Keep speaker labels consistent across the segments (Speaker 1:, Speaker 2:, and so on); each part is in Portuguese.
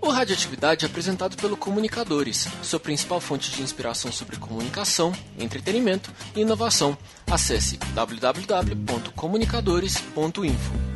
Speaker 1: O Radioatividade é apresentado pelo Comunicadores, sua principal fonte de inspiração sobre comunicação, entretenimento e inovação. Acesse www.comunicadores.info.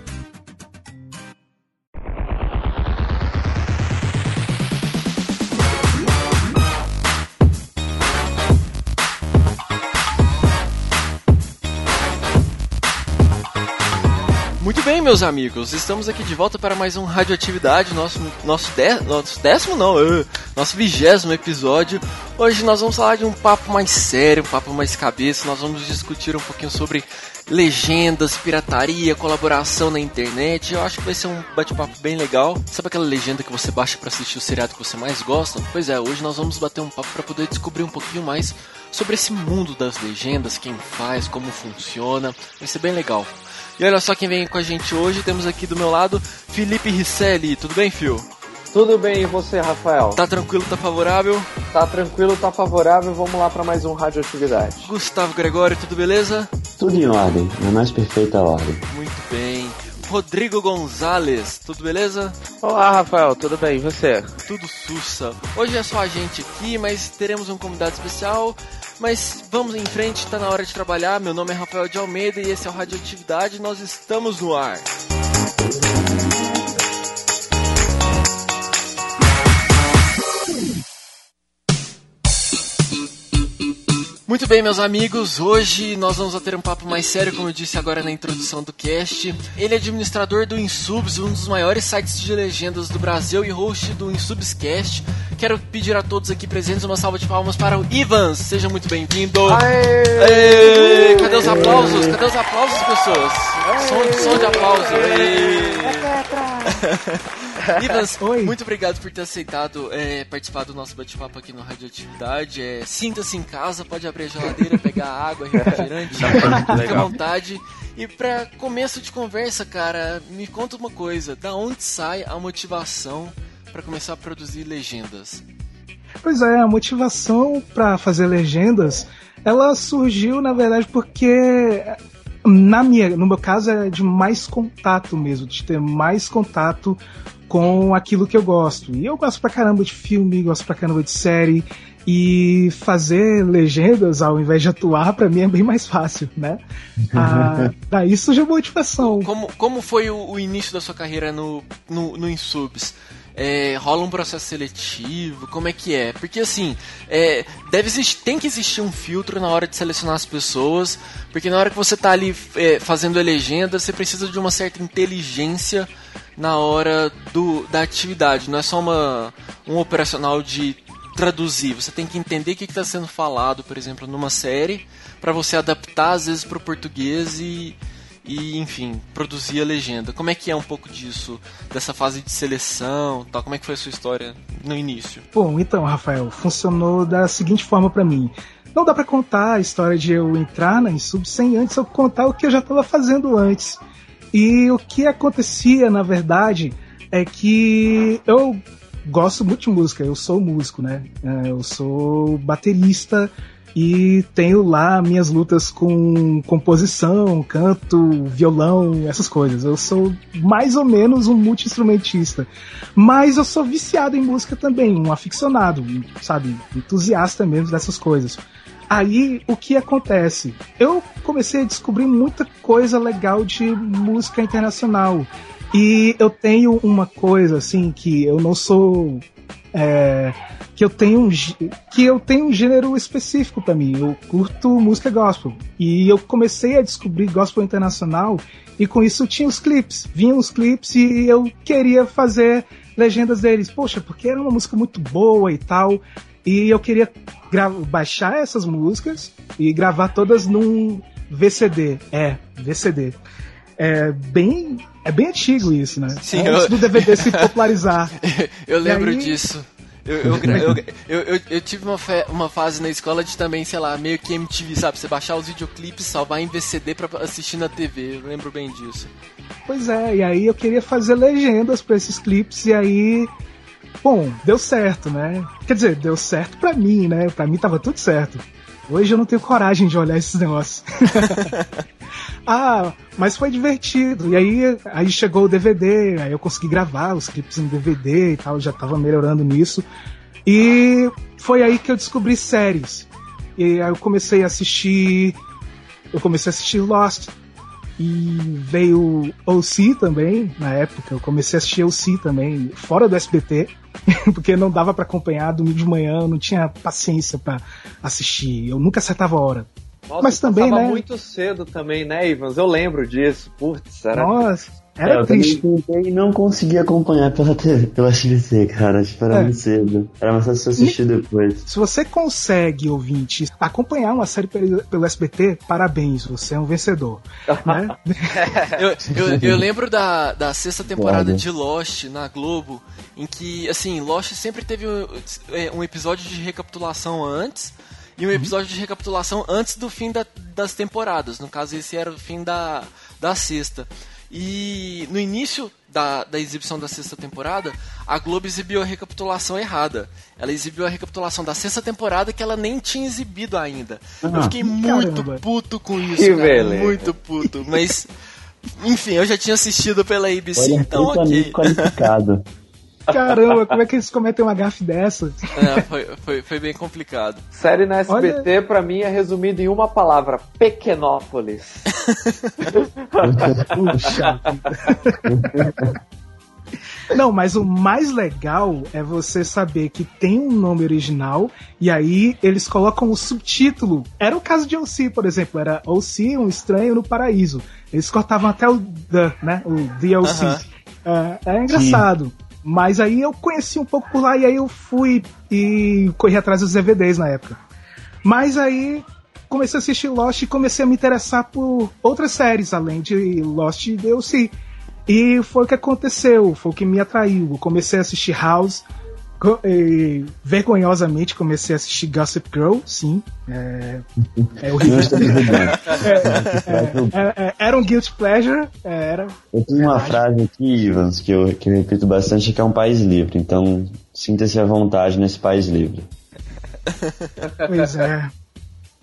Speaker 1: meus amigos, estamos aqui de volta para mais um Radioatividade, nosso, nosso, de, nosso décimo não, uh, nosso vigésimo episódio. Hoje nós vamos falar de um papo mais sério, um papo mais cabeça, nós vamos discutir um pouquinho sobre legendas, pirataria, colaboração na internet. Eu acho que vai ser um bate-papo bem legal. Sabe aquela legenda que você baixa para assistir o seriado que você mais gosta? Pois é, hoje nós vamos bater um papo para poder descobrir um pouquinho mais sobre esse mundo das legendas, quem faz, como funciona. Vai ser bem legal. E olha só quem vem com a gente hoje. Temos aqui do meu lado Felipe Risselli. Tudo bem, Fio?
Speaker 2: Tudo bem, e você, Rafael?
Speaker 1: Tá tranquilo, tá favorável?
Speaker 2: Tá tranquilo, tá favorável. Vamos lá para mais um Radioatividade.
Speaker 1: Gustavo Gregório, tudo beleza?
Speaker 3: Tudo em ordem, na mais perfeita ordem.
Speaker 1: Muito bem. Rodrigo Gonzalez, tudo beleza?
Speaker 4: Olá, Rafael, tudo bem? E você?
Speaker 1: Tudo sussa. Hoje é só a gente aqui, mas teremos um convidado especial. Mas vamos em frente, tá na hora de trabalhar. Meu nome é Rafael de Almeida e esse é o Radioatividade. Nós estamos no ar. Muito bem, meus amigos, hoje nós vamos ter um papo mais sério, como eu disse agora na introdução do cast. Ele é administrador do Insubs, um dos maiores sites de legendas do Brasil e host do Insubscast. Quero pedir a todos aqui presentes uma salva de palmas para o Ivans. Seja muito bem-vindo. Aê! Cadê os aplausos? Cadê os aplausos, pessoas? Som, som de aplauso. Ivans,
Speaker 5: Oi.
Speaker 1: muito obrigado por ter aceitado é, participar do nosso bate-papo aqui no Radioatividade. É, Sinta-se em casa, pode abrir a geladeira, pegar água, refrigerante, fique à vontade. E pra começo de conversa, cara, me conta uma coisa: da onde sai a motivação para começar a produzir legendas?
Speaker 5: Pois é, a motivação para fazer legendas, ela surgiu na verdade porque na minha, no meu caso é de mais contato mesmo, de ter mais contato com aquilo que eu gosto. E eu gosto pra caramba de filme, gosto pra caramba de série. E fazer legendas ao invés de atuar, pra mim é bem mais fácil, né? Ah, daí surgiu a motivação.
Speaker 1: Como, como foi o, o início da sua carreira no, no, no Insubs? É, rola um processo seletivo? Como é que é? Porque assim, é, deve existir, tem que existir um filtro na hora de selecionar as pessoas, porque na hora que você tá ali é, fazendo a legenda, você precisa de uma certa inteligência na hora do, da atividade. Não é só uma, um operacional de traduzir. Você tem que entender o que está sendo falado, por exemplo, numa série, para você adaptar às vezes para o português e, e, enfim, produzir a legenda. Como é que é um pouco disso, dessa fase de seleção, tal? Como é que foi a sua história no início?
Speaker 5: Bom, então, Rafael, funcionou da seguinte forma para mim. Não dá para contar a história de eu entrar na Insub sem antes eu contar o que eu já estava fazendo antes. E o que acontecia, na verdade, é que eu gosto muito de música, eu sou músico, né? É, Eu sou baterista e tenho lá minhas lutas com composição, canto, violão, essas coisas. Eu sou mais ou menos um multi-instrumentista. Mas eu sou viciado em música também, um aficionado, sabe? Entusiasta mesmo dessas coisas. Aí o que acontece? Eu comecei a descobrir muita coisa legal de música internacional. E eu tenho uma coisa assim que eu não sou é, que eu tenho um, que eu tenho um gênero específico pra mim. Eu curto música gospel e eu comecei a descobrir gospel internacional e com isso tinha os clipes, vinham os clipes e eu queria fazer legendas deles. Poxa, porque era uma música muito boa e tal. E eu queria baixar essas músicas e gravar todas num VCD. É, VCD. É bem, é bem antigo isso, né?
Speaker 1: Sim,
Speaker 5: Antes
Speaker 1: eu-
Speaker 5: do DVD se popularizar.
Speaker 1: eu lembro
Speaker 5: aí-
Speaker 1: disso. Eu, eu, eu, eu, tive uma, fe- uma fase na escola de também, sei lá, meio que MTV, sabe? Você baixar os videoclipes, salvar em VCD pra assistir na TV. Eu lembro bem disso.
Speaker 5: Pois é, e aí eu queria fazer legendas pra esses clipes e aí. Bom, deu certo, né? Quer dizer, deu certo pra mim, né? Pra mim tava tudo certo. Hoje eu não tenho coragem de olhar esses negócios. ah, mas foi divertido. E aí, aí chegou o DVD, aí eu consegui gravar os clipes em DVD e tal, já tava melhorando nisso. E foi aí que eu descobri séries. E aí eu comecei a assistir. Eu comecei a assistir Lost. E veio OC também, na época. Eu comecei a assistir OC também, fora do SBT, porque não dava para acompanhar domingo de manhã, eu não tinha paciência para assistir. Eu nunca acertava a hora.
Speaker 2: Nossa, Mas também, né? muito cedo também, né, Ivans? Eu lembro disso. Putz, era.
Speaker 5: Nossa. Era
Speaker 3: é, eu triste. tentei e não consegui acompanhar pela TV, pela SBT, cara. Tipo, era é. muito cedo. Era mais fácil assistir depois.
Speaker 5: Se você consegue, ouvinte, acompanhar uma série pelo, pelo SBT, parabéns, você é um vencedor. né?
Speaker 1: eu, eu, eu, lembro da, da sexta temporada de Lost na Globo, em que, assim, Lost sempre teve um, é, um episódio de recapitulação antes e um uhum. episódio de recapitulação antes do fim da, das temporadas. No caso, esse era o fim da, da sexta. E no início da, da exibição da sexta temporada, a Globo exibiu a recapitulação errada. Ela exibiu a recapitulação da sexta temporada que ela nem tinha exibido ainda. Ah, eu fiquei muito caramba. puto com isso, que cara, beleza. muito puto. Mas, enfim, eu já tinha assistido pela ABC, Olha, então ok.
Speaker 3: qualificado.
Speaker 5: Caramba, como é que eles cometem uma gafe dessa?
Speaker 1: É, foi, foi, foi, bem complicado.
Speaker 2: Série na SBT, Olha... pra mim, é resumida em uma palavra: Pequenópolis.
Speaker 5: Puxa. Não, mas o mais legal é você saber que tem um nome original e aí eles colocam o subtítulo. Era o caso de OC, por exemplo, era OC, um estranho no paraíso. Eles cortavam até o the, né? O DLC. Uh -huh. é, é engraçado. Sim. Mas aí eu conheci um pouco por lá e aí eu fui e corri atrás dos DVDs na época. Mas aí comecei a assistir Lost e comecei a me interessar por outras séries, além de Lost e DLC. E foi o que aconteceu, foi o que me atraiu. Eu comecei a assistir House, e, vergonhosamente comecei a assistir Gossip Girl, sim. É, é horrível. é, é, é, era um guilt pleasure. É, era,
Speaker 3: eu tenho uma frase aqui, Ivans, que eu, que eu repito bastante, que é um país livre. Então, sinta-se à vontade nesse país livre.
Speaker 5: Pois é.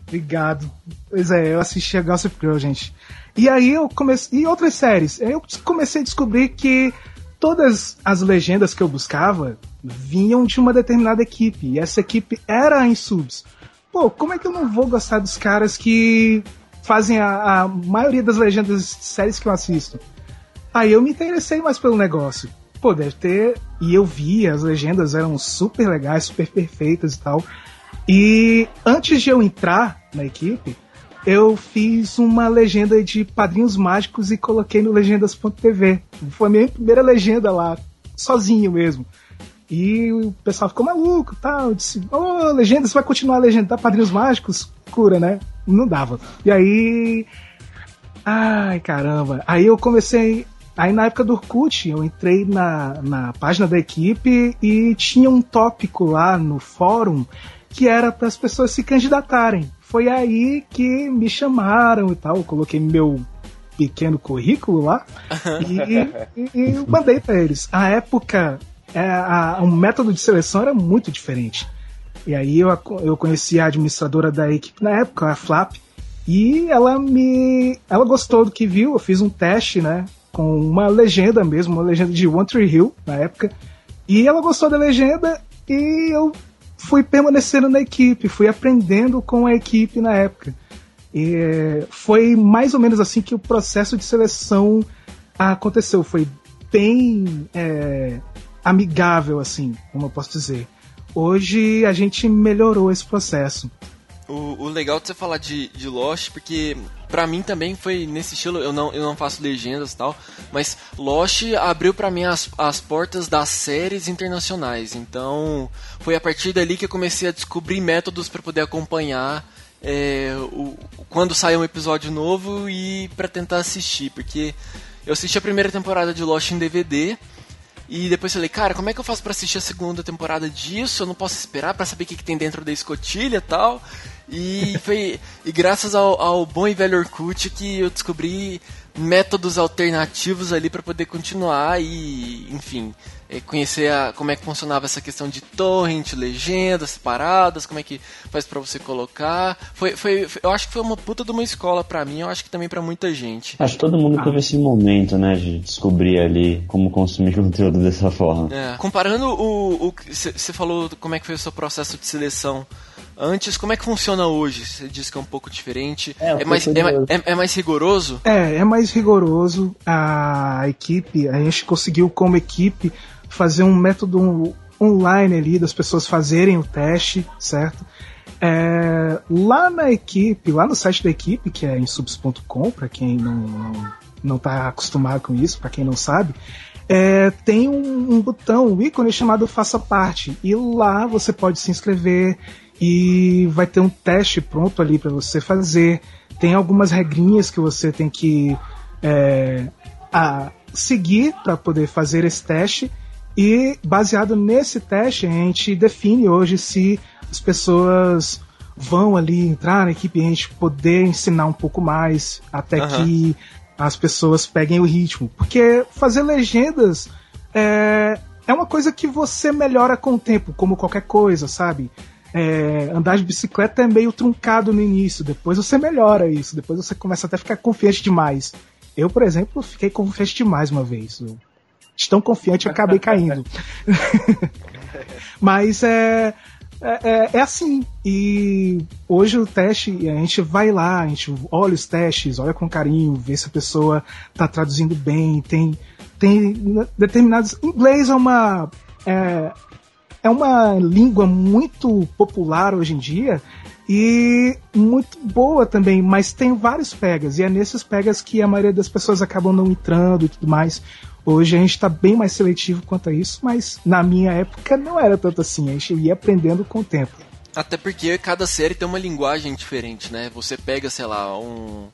Speaker 5: Obrigado. Pois é, eu assisti a Gossip Girl, gente. E aí eu comecei. E outras séries. Eu comecei a descobrir que todas as legendas que eu buscava vinham de uma determinada equipe. E essa equipe era a Insubs. Pô, como é que eu não vou gostar dos caras que fazem a, a maioria das legendas de séries que eu assisto? Aí eu me interessei mais pelo negócio. Pô, deve ter. E eu vi, as legendas eram super legais, super perfeitas e tal. E antes de eu entrar na equipe, eu fiz uma legenda de Padrinhos Mágicos e coloquei no legendas.tv. Foi a minha primeira legenda lá, sozinho mesmo. E o pessoal ficou maluco tal. Disse, ô, oh, legenda, você vai continuar a legenda, Padrinhos Mágicos? Cura, né? Não dava. E aí. Ai, caramba. Aí eu comecei. Aí na época do Orkut, eu entrei na, na página da equipe e tinha um tópico lá no fórum que era para as pessoas se candidatarem. Foi aí que me chamaram e tal. Eu coloquei meu pequeno currículo lá e, e, e mandei para eles. A época, é, a, o método de seleção era muito diferente. E aí eu, eu conheci a administradora da equipe na época, a Flap, e ela me. Ela gostou do que viu, eu fiz um teste, né? Com uma legenda mesmo, uma legenda de One Tree Hill na época. E ela gostou da legenda e eu fui permanecendo na equipe, fui aprendendo com a equipe na época. E foi mais ou menos assim que o processo de seleção aconteceu. Foi bem é, amigável, assim, como eu posso dizer. Hoje a gente melhorou esse processo.
Speaker 1: O, o legal de você falar de, de Lost, porque para mim também foi nesse estilo, eu não, eu não faço legendas e tal, mas Lost abriu para mim as, as portas das séries internacionais. Então, foi a partir dali que eu comecei a descobrir métodos para poder acompanhar é, o, quando sai um episódio novo e para tentar assistir, porque eu assisti a primeira temporada de Lost em DVD e depois falei, cara, como é que eu faço para assistir a segunda temporada disso? Eu não posso esperar para saber o que, que tem dentro da escotilha e tal. E foi e graças ao, ao, bom e velho Orkut que eu descobri métodos alternativos ali para poder continuar e, enfim, conhecer a, como é que funcionava essa questão de torrent, legendas separadas, como é que faz para você colocar. Foi, foi, eu acho que foi uma puta de uma escola para mim, eu acho que também para muita gente.
Speaker 3: Acho que todo mundo teve esse momento, né, de descobrir ali como consumir conteúdo dessa forma.
Speaker 1: É. Comparando o. Você falou como é que foi o seu processo de seleção antes, como é que funciona hoje? Você disse que é um pouco diferente. É, é mais, é, é, é, mais rigoroso?
Speaker 5: É, é mais rigoroso. A equipe, a gente conseguiu como equipe fazer um método online ali das pessoas fazerem o teste, certo? É, lá na equipe, lá no site da equipe, que é em subs.com, para quem não, não, não tá acostumado com isso, para quem não sabe, é, tem um, um, botão, um ícone chamado Faça Parte. E lá você pode se inscrever e vai ter um teste pronto ali para você fazer. Tem algumas regrinhas que você tem que é, seguir para poder fazer esse teste. E baseado nesse teste, a gente define hoje se as pessoas vão ali entrar na equipe e a gente poder ensinar um pouco mais até uhum. que as pessoas peguem o ritmo. Porque fazer legendas é, é uma coisa que você melhora com o tempo, como qualquer coisa, sabe? É, andar de bicicleta é meio truncado no início, depois você melhora isso, depois você começa até a ficar confiante demais. Eu, por exemplo, fiquei confiante demais uma vez. Eu, tão confiante eu acabei caindo. Mas é, é, é, é, assim. E hoje o teste, a gente vai lá, a gente olha os testes, olha com carinho, vê se a pessoa está traduzindo bem, tem, tem determinados. Inglês é uma. É, é uma língua muito popular hoje em dia e muito boa também, mas tem vários pegas, e é nesses pegas que a maioria das pessoas acabam não entrando e tudo mais. Hoje a gente está bem mais seletivo quanto a isso, mas na minha época não era tanto assim, a gente ia aprendendo com o tempo.
Speaker 1: Até porque cada série tem uma linguagem diferente, né? Você pega, sei lá, um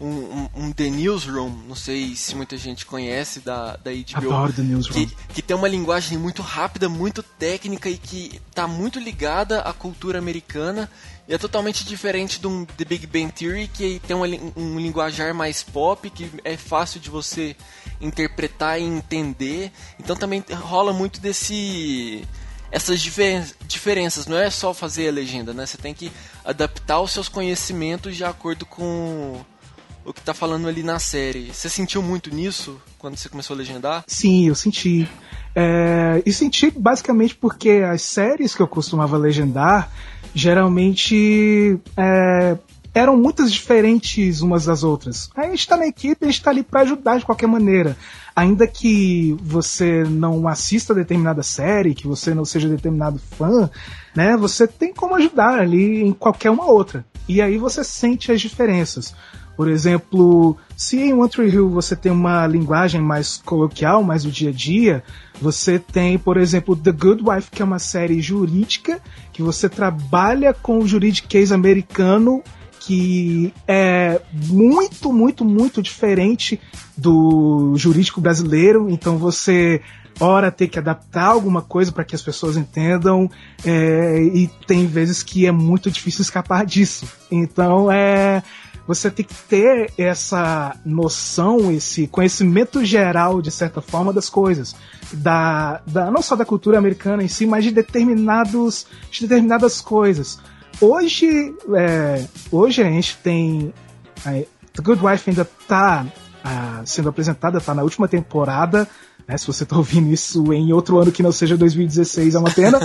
Speaker 1: um, um, um, The Newsroom, não sei se muita gente conhece da, da HBO.
Speaker 5: Adoro The Newsroom.
Speaker 1: Que, que tem uma linguagem muito rápida, muito técnica e que está muito ligada à cultura americana. E é totalmente diferente de um The Big Bang Theory, que tem um, um linguajar mais pop, que é fácil de você interpretar e entender. Então também rola muito desse essas difer diferenças. Não é só fazer a legenda, né? Você tem que adaptar os seus conhecimentos de acordo com o que tá falando ali na série. Você sentiu muito nisso quando você começou a legendar?
Speaker 5: Sim, eu senti. É, e senti basicamente porque as séries que eu costumava legendar geralmente é, eram muitas diferentes umas das outras. A gente tá na equipe, a gente tá ali para ajudar de qualquer maneira. Ainda que você não assista determinada série, que você não seja determinado fã, né? Você tem como ajudar ali em qualquer uma outra. E aí você sente as diferenças. Por exemplo, se em One Tree Hill você tem uma linguagem mais coloquial, mais do dia a dia, você tem, por exemplo, The Good Wife, que é uma série jurídica, que você trabalha com o juridiquês americano que é muito, muito, muito diferente do jurídico brasileiro. Então você ora ter que adaptar alguma coisa para que as pessoas entendam é, e tem vezes que é muito difícil escapar disso. Então é você tem que ter essa noção, esse conhecimento geral, de certa forma, das coisas. Da, da, não só da cultura americana em si, mas de, determinados, de determinadas coisas. Hoje, é, hoje a gente tem. A The Good Wife ainda está uh, sendo apresentada, está na última temporada. Né? Se você está ouvindo isso em outro ano que não seja 2016, é uma pena.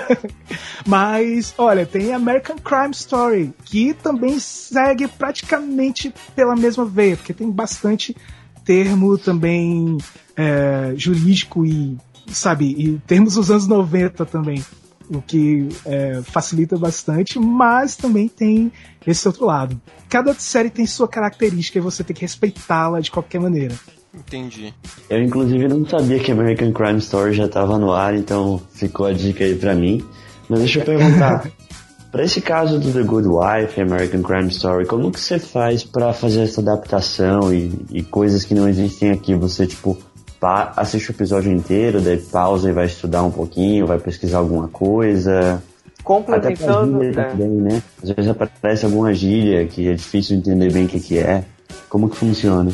Speaker 5: Mas, olha, tem American Crime Story, que também segue praticamente pela mesma veia, porque tem bastante termo também é, jurídico e, sabe, e termos dos anos 90 também o que é, facilita bastante, mas também tem esse outro lado. Cada série tem sua característica e você tem que respeitá-la de qualquer maneira.
Speaker 1: Entendi.
Speaker 3: Eu, inclusive, não sabia que American Crime Story já estava no ar, então ficou a dica aí pra mim. Mas deixa eu perguntar. para esse caso do The Good Wife, American Crime Story, como que você faz para fazer essa adaptação e, e, coisas que não existem aqui? Você, tipo, assiste o episódio inteiro, daí pausa e vai estudar um pouquinho, vai pesquisar alguma coisa?
Speaker 2: Complementando... Até
Speaker 3: é. também, Às vezes aparece alguma gíria que é difícil entender bem o que, que é. Como que funciona?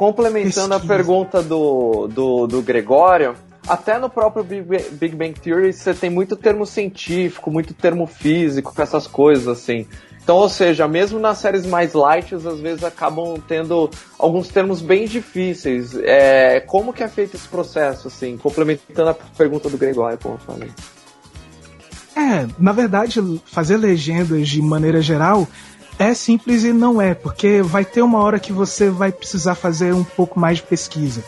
Speaker 2: complementando pesquisa. a pergunta do, do, do Gregório, até no próprio Big Bang Theory você tem muito termo científico, muito termo físico, com essas coisas assim. Então, ou seja, mesmo nas séries mais light, às vezes acabam tendo alguns termos bem difíceis. É, como que é feito esse processo, assim, complementando a pergunta do Gregório, como eu falei?
Speaker 5: É, na verdade, fazer legendas de maneira geral é simples e não é, porque vai ter uma hora que você vai precisar fazer um pouco mais de pesquisa.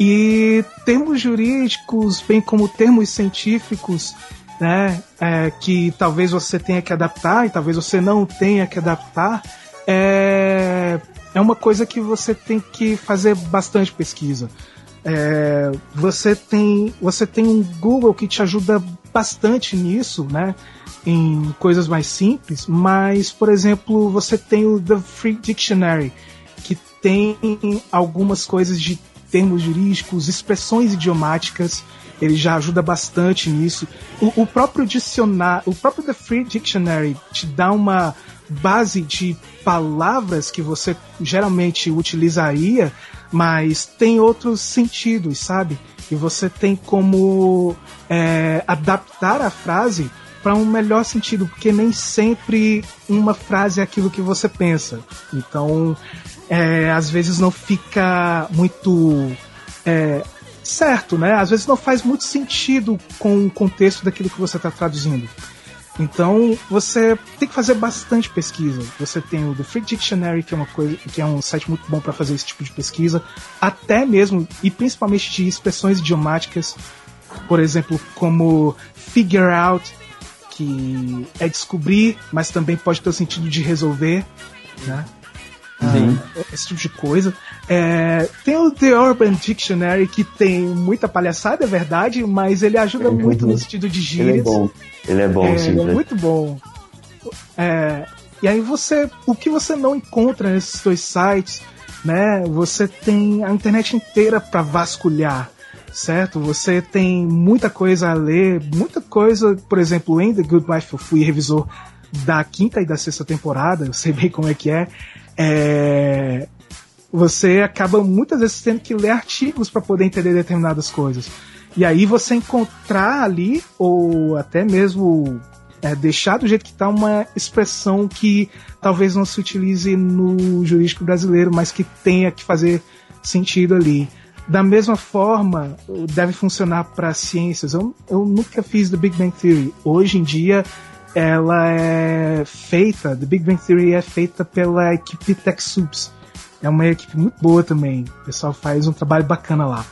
Speaker 5: E termos jurídicos, bem como termos científicos, né, é, que talvez você tenha que adaptar e talvez você não tenha que adaptar, é, é uma coisa que você tem que fazer bastante pesquisa. É, você tem você tem um Google que te ajuda bastante nisso, né? Em coisas mais simples, mas por exemplo você tem o The Free Dictionary que tem algumas coisas de termos jurídicos, expressões idiomáticas ele já ajuda bastante nisso. O, o próprio dicionário, o próprio The Free Dictionary te dá uma base de palavras que você geralmente utilizaria, mas tem outros sentidos, sabe? E você tem como é, adaptar a frase para um melhor sentido, porque nem sempre uma frase é aquilo que você pensa. Então, é, às vezes não fica muito é, certo, né? Às vezes não faz muito sentido com o contexto daquilo que você está traduzindo. Então você tem que fazer bastante pesquisa. Você tem o The Free Dictionary, que é uma coisa, que é um site muito bom para fazer esse tipo de pesquisa, até mesmo e principalmente de expressões idiomáticas, por exemplo, como figure out, que é descobrir, mas também pode ter o sentido de resolver, né? Sim. Ah, esse tipo de coisa. É, tem o The Urban Dictionary que tem muita palhaçada, é verdade, mas ele ajuda é muito no sentido de gírias.
Speaker 3: Ele é bom. Ele é bom, é, sim.
Speaker 5: Ele é muito bom. É, e aí você, o que você não encontra nesses dois sites, né? Você tem a internet inteira para vasculhar, certo? Você tem muita coisa a ler, muita coisa, por exemplo, em The Good Wife eu fui revisor da quinta e da sexta temporada, eu sei bem como é que é é, você acaba muitas vezes tendo que ler artigos para poder entender determinadas coisas. E aí você encontrar ali, ou até mesmo é, deixar do jeito que está uma expressão que talvez não se utilize no jurídico brasileiro, mas que tenha que fazer sentido ali. Da mesma forma, deve funcionar para ciências. Eu, eu nunca fiz The Big Bang Theory. Hoje em dia, ela é feita, The Big Bang Theory é feita pela equipe TechSoups. É uma equipe muito boa também. O pessoal faz um trabalho bacana lá.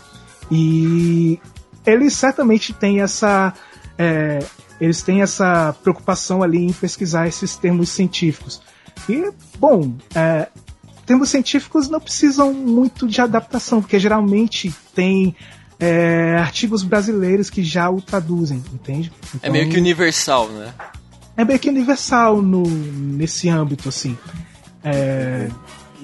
Speaker 5: E eles certamente têm essa. É, eles têm essa preocupação ali em pesquisar esses termos científicos. E, bom, é, termos científicos não precisam muito de adaptação, porque geralmente tem é, artigos brasileiros que já o traduzem, entende?
Speaker 1: Então, é meio que universal, né?
Speaker 5: É meio que universal no, nesse âmbito, assim. É,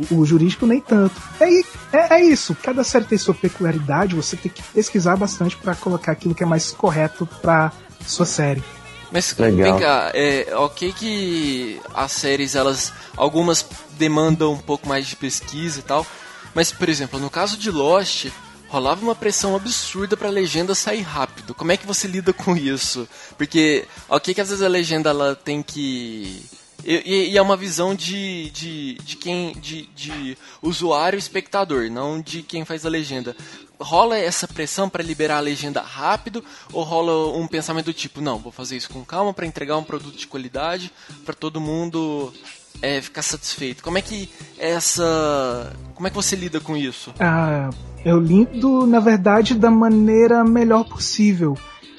Speaker 5: o jurídico nem tanto. É, é, é, isso, cada série tem sua peculiaridade, você tem que pesquisar bastante para colocar aquilo que é mais correto para sua série.
Speaker 1: Mas Legal. vem cá, é ok que as séries, elas. Algumas demandam um pouco mais de pesquisa e tal. Mas, por exemplo, no caso de Lost, rolava uma pressão absurda pra legenda sair rápido. Como é que você lida com isso? Porque, ok que às vezes a legenda ela tem que... E, e é uma visão de, de, de quem... De, de usuário espectador, não de quem faz a legenda. Rola essa pressão para liberar a legenda rápido ou rola um pensamento do tipo, não, vou fazer isso com calma para entregar um produto de qualidade para todo mundo é, ficar satisfeito. Como é que essa, como é que você lida com isso?
Speaker 5: Ah, eu lido, na verdade, da maneira melhor possível.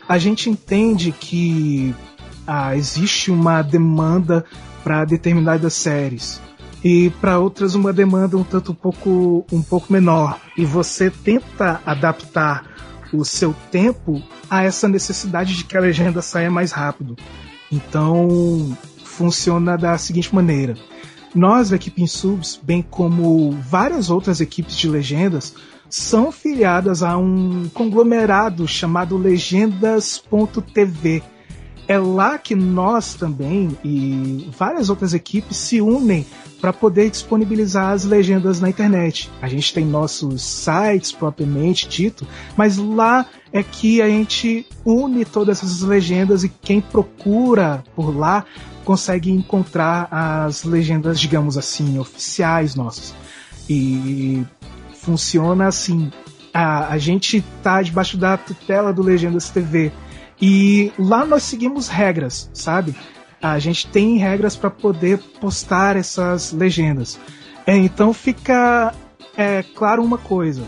Speaker 5: A gente entende que ah, existe uma demanda para determinadas séries e para outras uma demanda um tanto um pouco, um pouco menor. E você tenta adaptar o seu tempo a essa necessidade de que a legenda saia mais rápido. Então funciona da seguinte maneira. Nós, da equipe em subs, bem como várias outras equipes de legendas, são filiadas a um conglomerado chamado Legendas.tv, é lá que nós também e várias outras equipes se unem para poder disponibilizar as legendas na internet. A gente tem nossos sites propriamente dito, mas lá é que a gente une todas essas legendas e quem procura por lá consegue encontrar as legendas, digamos assim, oficiais nossas. E funciona assim. A, a gente tá debaixo da tutela do Legendas TV e lá nós seguimos regras, sabe? A gente tem regras para poder postar essas legendas. É, então fica é, claro uma coisa.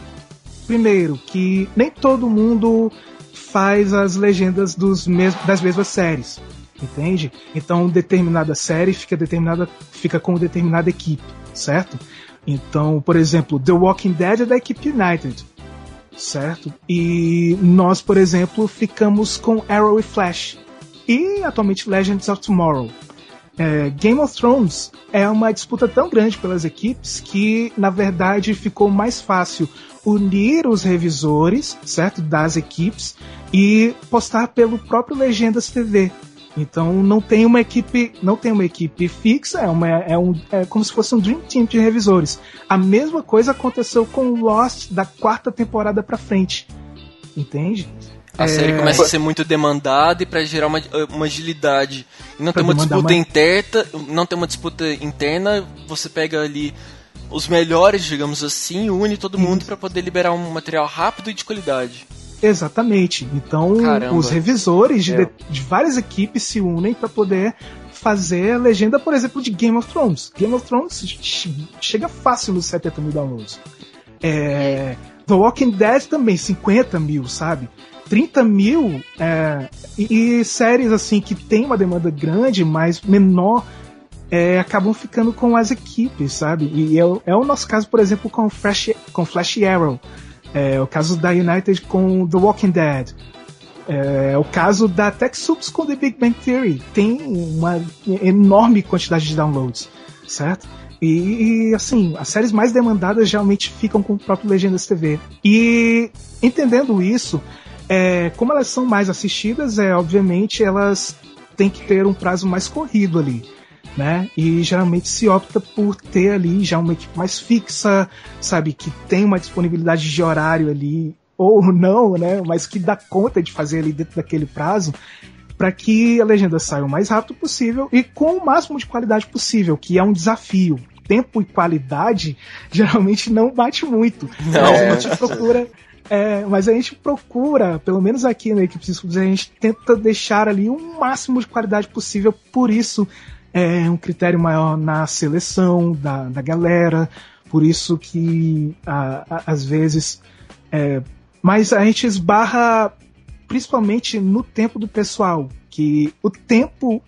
Speaker 5: Primeiro, que nem todo mundo faz as legendas dos mes das mesmas séries. Entende? Então determinada série fica determinada fica com determinada equipe, certo? Então, por exemplo, The Walking Dead é da equipe United certo? E nós, por exemplo, ficamos com Arrow e Flash. E atualmente Legends of Tomorrow. É, Game of Thrones é uma disputa tão grande pelas equipes que, na verdade, ficou mais fácil unir os revisores, certo, das equipes e postar pelo próprio Legendas TV, então não tem uma equipe, não tem uma equipe fixa, é, uma, é, um, é como se fosse um Dream Team de revisores. A mesma coisa aconteceu com Lost da quarta temporada para frente. Entende?
Speaker 1: A é... série começa a ser muito demandada e para gerar uma, uma agilidade. E não ter uma disputa mais... interna, não ter uma disputa interna, você pega ali os melhores, digamos assim, une todo mundo para poder liberar um material rápido e de qualidade.
Speaker 5: Exatamente. Então, Caramba. os revisores de, é. de, várias equipes se unem para poder fazer a legenda, por exemplo, de Game of Thrones. Game of Thrones chega fácil nos 70 mil downloads. É, The Walking Dead também, 50 mil, sabe? 30 mil é, e, e, séries assim que tem uma demanda grande, mas menor, é, acabam ficando com as equipes, sabe? E é, é, o nosso caso, por exemplo, com Flash, com Flash Arrow. É o caso da United com The Walking Dead. É o caso da TechSoups com The Big Bang Theory. Tem uma enorme quantidade de downloads, certo? E, assim, as séries mais demandadas geralmente ficam com o próprio Legendas TV. E entendendo isso, é, como elas são mais assistidas, é obviamente elas têm que ter um prazo mais corrido ali né? E geralmente se opta por ter ali já uma equipe mais fixa, sabe, que tem uma disponibilidade de horário ali ou não, né? Mas que dá conta de fazer ali dentro daquele prazo para que a legenda saia o mais rápido possível e com o máximo de qualidade possível, que é um desafio. Tempo e qualidade geralmente não bate muito. Não, mas a gente procura. É, mas a gente procura, pelo menos aqui na equipe a gente tenta deixar ali o máximo de qualidade possível. Por isso, é um critério maior na seleção da, da galera, por isso que a, a, às vezes. É, mas a gente esbarra principalmente no tempo do pessoal, que o tempo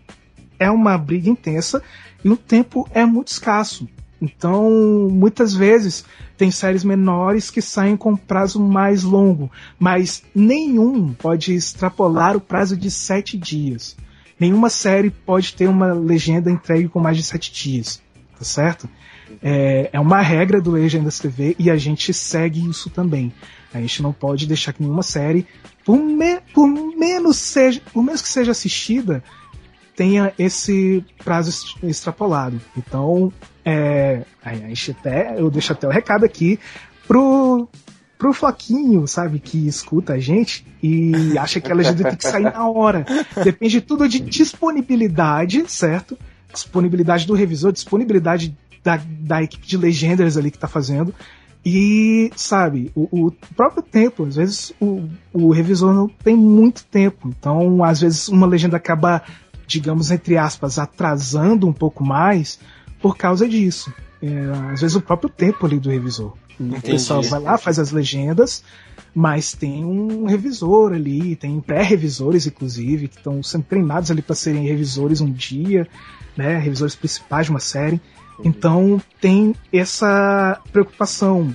Speaker 5: é uma briga intensa e o tempo é muito escasso. Então, muitas vezes tem séries menores que saem com prazo mais longo, mas nenhum pode extrapolar o prazo de sete dias nenhuma série pode ter uma legenda entregue com mais de sete dias, tá certo? É, é uma regra do Legendas TV e a gente segue isso também. A gente não pode deixar que nenhuma série, por, me, por menos seja, por menos que seja assistida, tenha esse prazo extrapolado. Então, é, a gente até, eu deixo até o recado aqui pro pro Floquinho, sabe, que escuta a gente e acha que a legenda tem que sair na hora. Depende tudo de disponibilidade, certo? Disponibilidade do revisor, disponibilidade da, da equipe de legendas ali que tá fazendo. E, sabe, o, o, próprio tempo, às vezes o, o revisor não tem muito tempo. Então, às vezes, uma legenda acaba, digamos, entre aspas, atrasando um pouco mais por causa disso. É, às vezes o próprio tempo ali do revisor. Entendi. O pessoal vai lá, faz as legendas, mas tem um revisor ali, tem pré-revisores, inclusive, que estão sendo treinados ali para serem revisores um dia, né? Revisores principais de uma série. Então tem essa preocupação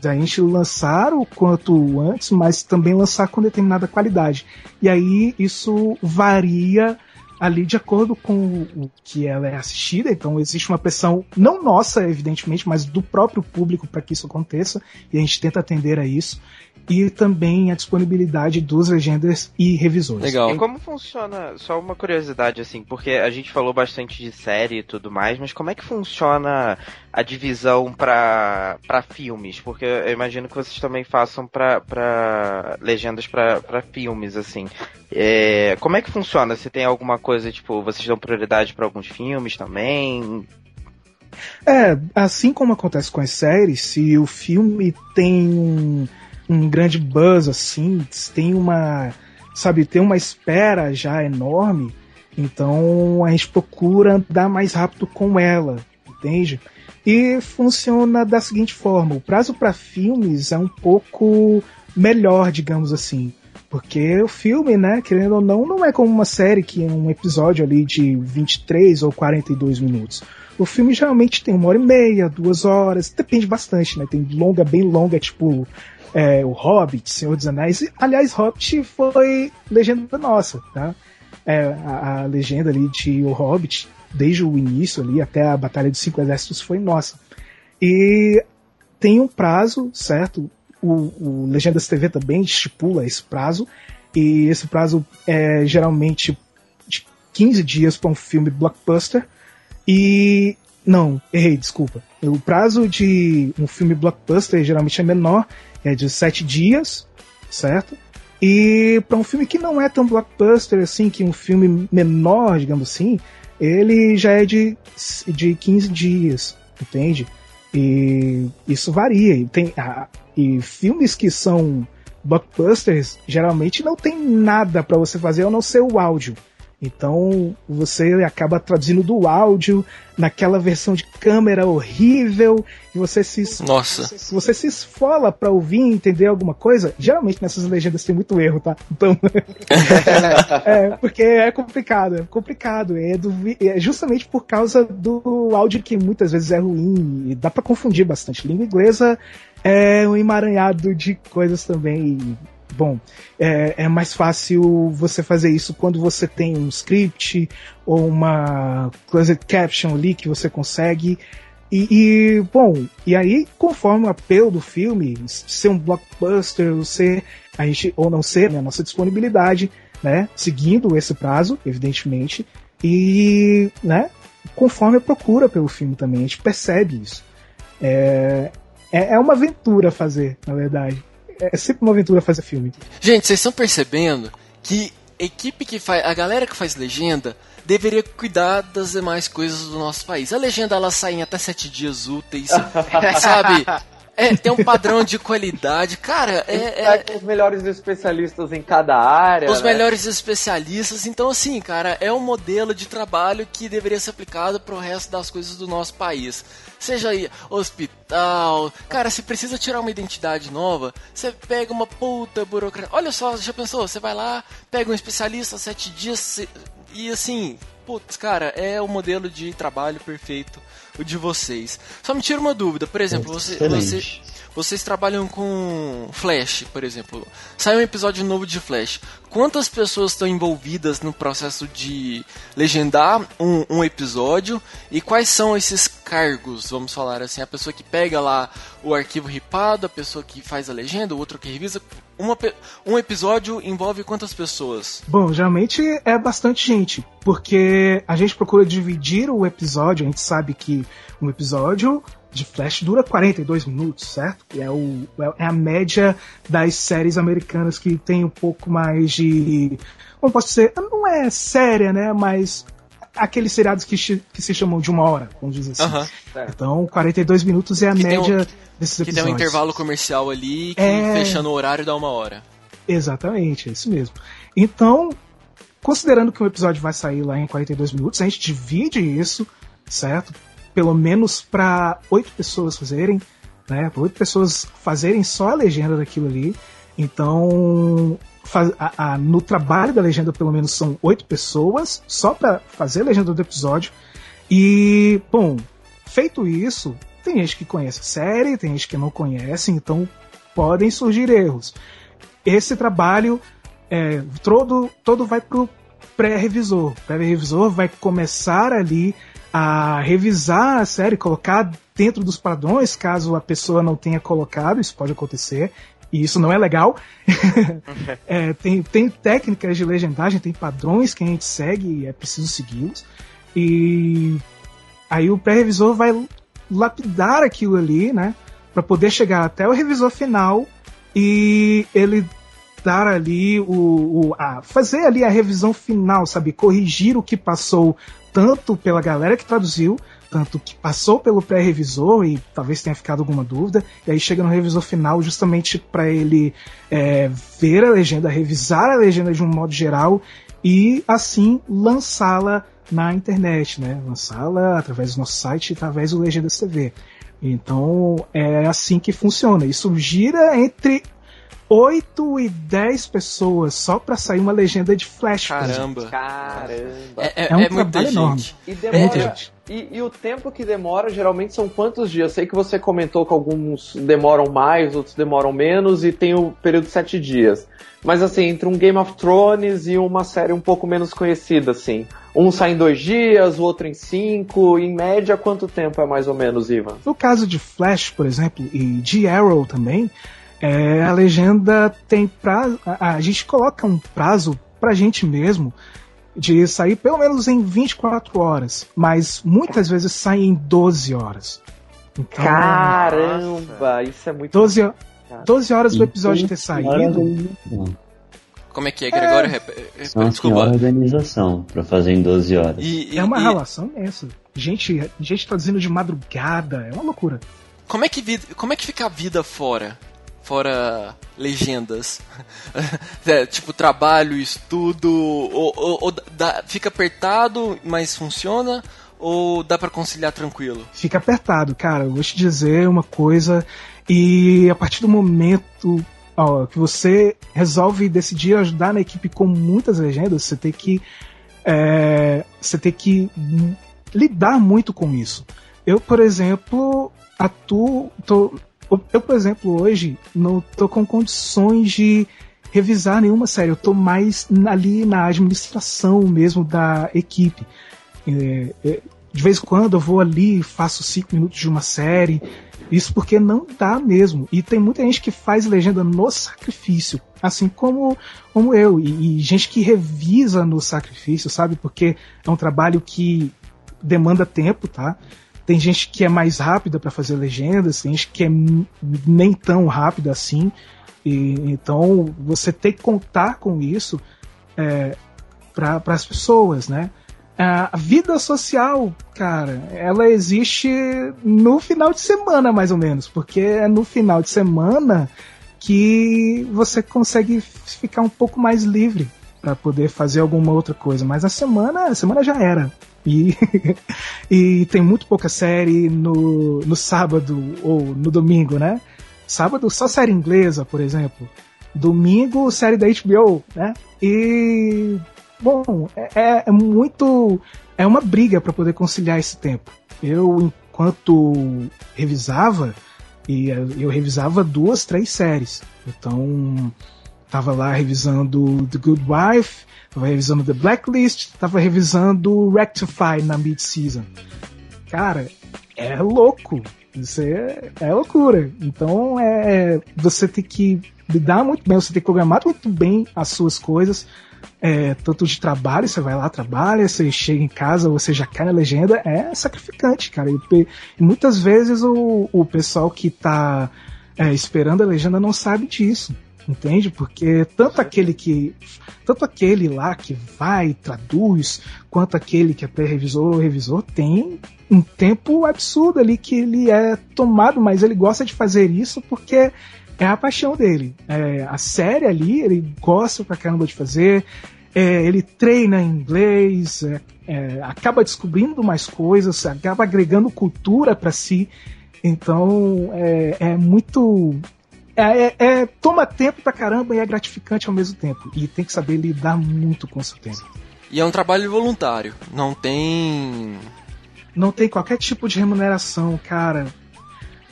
Speaker 5: da gente lançar o quanto antes, mas também lançar com determinada qualidade. E aí isso varia ali de acordo com o que ela é assistida, então existe uma pressão não nossa, evidentemente, mas do próprio público para que isso aconteça, e a gente tenta atender a isso. E também a disponibilidade dos legendas e revisores.
Speaker 1: Legal.
Speaker 4: E como funciona, só uma curiosidade assim, porque a gente falou bastante de série e tudo mais, mas como é que funciona a divisão para filmes? Porque eu imagino que vocês também façam para legendas para filmes, assim. É, como é que funciona? Se tem alguma coisa, tipo, vocês dão prioridade para alguns filmes também?
Speaker 5: É, assim como acontece com as séries, se o filme tem um, um grande buzz assim, tem uma, sabe, tem uma espera já enorme, então a gente procura andar mais rápido com ela, entende? E funciona da seguinte forma: o prazo para filmes é um pouco melhor, digamos assim. Porque o filme, né, querendo ou não, não é como uma série que é um episódio ali de 23 ou 42 minutos. O filme geralmente tem uma hora e meia, duas horas, depende bastante, né? Tem longa, bem longa, tipo é, o Hobbit, Senhor dos Anéis. Aliás, Hobbit foi legenda nossa, tá? É, a, a, legenda ali de O Hobbit, desde o início ali até a Batalha dos Cinco Exércitos, foi nossa. E tem um prazo, certo? O, o Legendas TV também estipula esse prazo, e esse prazo é geralmente de 15 dias para um filme blockbuster. E. Não, errei, desculpa. O prazo de um filme blockbuster geralmente é menor, é de 7 dias, certo? E para um filme que não é tão blockbuster assim, que um filme menor, digamos assim, ele já é de, de 15 dias, entende? E isso varia. E, tem, ah, e filmes que são blockbusters geralmente não tem nada para você fazer a não ser o áudio. Então você acaba traduzindo do áudio naquela versão de câmera horrível e você se
Speaker 1: Nossa.
Speaker 5: Se você se esfola para ouvir e entender alguma coisa, geralmente nessas legendas tem muito erro, tá? Então é, porque é complicado, é complicado, é, do, é, justamente por causa do áudio que muitas vezes é ruim e dá para confundir bastante. Língua inglesa é um emaranhado de coisas também bom, é, é, mais fácil você fazer isso quando você tem um script ou uma closed caption ali que você consegue. E, e, bom, e aí, conforme o apelo do filme, ser um blockbuster, ou ser, a gente, ou não ser, né, a nossa disponibilidade, né, seguindo esse prazo, evidentemente, e, né, conforme a procura pelo filme também, a gente percebe isso. É, é, é uma aventura fazer, na verdade é sempre uma aventura fazer filme.
Speaker 1: Gente, vocês estão percebendo que a equipe que faz. A galera que faz legenda deveria cuidar das demais coisas do nosso país. A legenda ela sai em até sete dias úteis, sabe? É, tem um padrão de qualidade. Cara, é. é
Speaker 2: os melhores especialistas em cada área.
Speaker 1: Os
Speaker 2: né?
Speaker 1: melhores especialistas. Então, assim, cara, é um modelo de trabalho que deveria ser aplicado para o resto das coisas do nosso país. Seja aí hospital. Cara, se precisa tirar uma identidade nova, você pega uma puta burocracia. Olha só, já pensou? Você vai lá, pega um especialista, sete dias. E assim, putz, cara, é o modelo de trabalho perfeito o de vocês. Só me tira uma dúvida, por exemplo, você, você, vocês trabalham com Flash, por exemplo. Sai um episódio novo de Flash. Quantas pessoas estão envolvidas no processo de legendar um, um, episódio e quais são esses cargos, vamos falar assim, a pessoa que pega lá o arquivo ripado, a pessoa que faz a legenda, o outro que revisa. Uma, um episódio envolve quantas pessoas?
Speaker 5: Bom, geralmente é bastante gente, porque a gente procura dividir o episódio, a gente sabe que um episódio de Flash dura 42 minutos, certo? É, o, é a média das séries americanas que tem um pouco mais de. Como posso dizer? Não é séria, né? Mas aqueles seriados que, que se chamam de uma hora, vamos dizer assim. Uh -huh. Então, 42 minutos é a que média um, desses episódios.
Speaker 1: Que tem um intervalo comercial ali que é... fechando o horário dá uma hora.
Speaker 5: Exatamente, é isso mesmo. Então, considerando que um episódio vai sair lá em 42 minutos, a gente divide isso, certo? pelo menos para oito pessoas fazerem, né? Para oito pessoas fazerem só a legenda daquilo ali. Então, a, a, no trabalho da legenda, pelo menos são oito pessoas só para fazer a legenda do episódio. E, bom, feito isso, tem gente que conhece a série, tem gente que não conhece, então podem surgir erros. Esse trabalho é, todo, todo vai pro pré-revisor. O pré-revisor vai começar ali a revisar a série, colocar dentro dos padrões, caso a pessoa não tenha colocado, isso pode acontecer. E isso não é legal. é, tem, tem técnicas de legendagem, tem padrões que a gente segue e é preciso segui-los. E aí o pré-revisor vai lapidar aquilo ali, né? Para poder chegar até o revisor final e ele dar ali o, o a, fazer ali a revisão final, sabe, corrigir o que passou tanto pela galera que traduziu, tanto que passou pelo pré-revisor e talvez tenha ficado alguma dúvida, e aí chega no revisor final justamente para ele é, ver a legenda, revisar a legenda de um modo geral e assim lançá-la na internet, né? Lançá-la através do nosso site, através do Legendas TV. Então é assim que funciona. Isso gira entre 8 e 10 pessoas só pra sair uma legenda de Flash.
Speaker 1: Caramba.
Speaker 2: Caramba.
Speaker 1: É, é,
Speaker 5: É um
Speaker 1: é muita
Speaker 5: trabalho
Speaker 1: gente.
Speaker 5: enorme.
Speaker 2: E
Speaker 1: É
Speaker 2: demora.
Speaker 1: muita gente.
Speaker 2: E, e o tempo que demora geralmente são quantos dias? Sei que você comentou que alguns demoram mais, outros demoram menos, e tem o período de sete dias. Mas assim, entre um Game of Thrones e uma série um pouco menos conhecida, assim. Um sai em dois dias, o outro em cinco. Em média, quanto tempo é mais ou menos, Ivan?
Speaker 5: No caso de Flash, por exemplo, e de Arrow também, é, a legenda tem prazo. A, a gente coloca um prazo pra gente mesmo de sair pelo menos em 24 horas, mas muitas vezes sai em 12 horas. Então,
Speaker 2: Caramba, isso é muito.
Speaker 5: 12, ho- 12 horas do episódio ter saído.
Speaker 3: organização.
Speaker 1: Como é que é, Gregório? Rep-
Speaker 3: São
Speaker 1: Desculpa.
Speaker 3: organização pra fazer em 12 horas.
Speaker 1: E, e-
Speaker 5: É uma
Speaker 1: e
Speaker 5: relação imensa. Gente, gente traduzindo de madrugada, é uma loucura.
Speaker 1: como é que vida, como é que fica a vida fora? Fora legendas. É, tipo, trabalho, estudo, ou, ou- ou dá- fica apertado, mas funciona? Ou dá pra conciliar tranquilo?
Speaker 5: fica apertado, cara. Eu vou te dizer uma coisa. E a partir do momento ó, que você resolve decidir ajudar na equipe com muitas legendas, você tem que. é, você tem que lidar muito com isso. Eu, por exemplo, atuo. Tô, eu, por exemplo, hoje não tô com condições de revisar nenhuma série. Eu tô mais ali na administração mesmo da equipe. É, é, de vez em quando eu vou ali e faço cinco minutos de uma série. Isso porque não dá mesmo. E tem muita gente que faz legenda no sacrifício, assim como, como eu. E, e gente que revisa no sacrifício, sabe? Porque é um trabalho que demanda tempo, tá? Tem gente que é mais rápida para fazer legendas, tem gente que é nem tão rápida assim. E, então você tem que contar com isso é, para as pessoas, né? A vida social, cara, ela existe no final de semana, mais ou menos, porque é no final de semana que você consegue ficar um pouco mais livre para poder fazer alguma outra coisa. Mas a semana, a semana já era. E, e tem muito pouca série no, no sábado ou no domingo, né? Sábado só série inglesa, por exemplo. Domingo, série da HBO, né? E Bom, é, é muito. É uma briga para poder conciliar esse tempo. Eu, enquanto revisava, e eu revisava duas, três séries. Então, tava lá revisando The Good Wife, tava revisando The Blacklist, tava revisando Rectify na mid-season. Cara, é louco. Isso é, é loucura. Então, é, você tem que lidar muito bem, você tem que programar muito bem as suas coisas é, tanto de trabalho, você vai lá, trabalha, você chega em casa, você já cai na legenda, é sacrificante, cara. E, e muitas vezes o, o pessoal que tá é, esperando a legenda não sabe disso, entende? Porque tanto aquele que. Tanto aquele lá que vai, traduz, quanto aquele que é pré-revisor ou revisor, tem um tempo absurdo ali que ele é tomado, mas ele gosta de fazer isso porque é a paixão dele. É, a série ali, ele gosta pra caramba de fazer. É, ele treina inglês, é, é, acaba descobrindo mais coisas, acaba agregando cultura para si. Então é, é muito. É, é, toma tempo pra caramba e é gratificante ao mesmo tempo. E tem que saber lidar muito com o seu tempo.
Speaker 1: E é um trabalho voluntário. Não tem.
Speaker 5: Não tem qualquer tipo de remuneração, cara.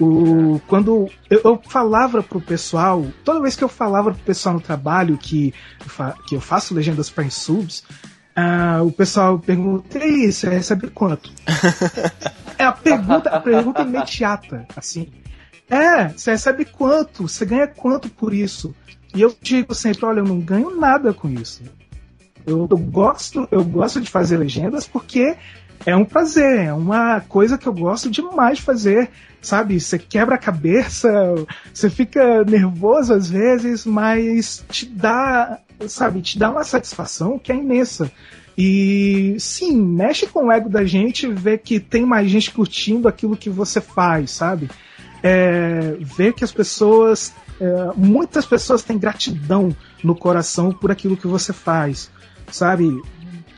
Speaker 5: O, quando eu, eu, falava pro pessoal, toda vez que eu falava pro pessoal no trabalho que, que eu faço legendas para subs, uh, o pessoal pergunta: e você recebe quanto? é a pergunta, a pergunta imediata, assim. É, você recebe quanto? Você ganha quanto por isso? E eu digo sempre, olha, eu não ganho nada com isso. Eu, eu gosto, eu gosto de fazer legendas porque é um prazer, é uma coisa que eu gosto demais de fazer, sabe? Você quebra a cabeça, você fica nervoso às vezes, mas te dá, sabe, te dá uma satisfação que é imensa. E sim, mexe com o ego da gente ver que tem mais gente curtindo aquilo que você faz, sabe? É, ver que as pessoas, é, muitas pessoas têm gratidão no coração por aquilo que você faz, sabe?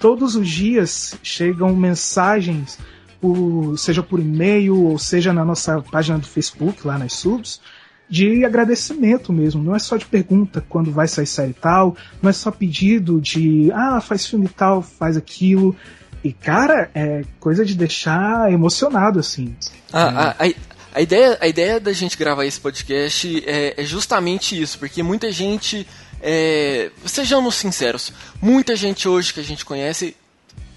Speaker 5: Todos os dias chegam mensagens, por, seja por e-mail ou seja na nossa página do Facebook, lá nas subs, de agradecimento mesmo. Não é só de pergunta quando vai sair série tal, não é só pedido de ah, faz filme tal, faz aquilo. E, cara, é coisa de deixar emocionado, assim.
Speaker 1: Ah, é. a, a, ideia, a ideia da gente gravar esse podcast é, é justamente isso, porque muita gente. É, sejamos sinceros, muita gente hoje que a gente conhece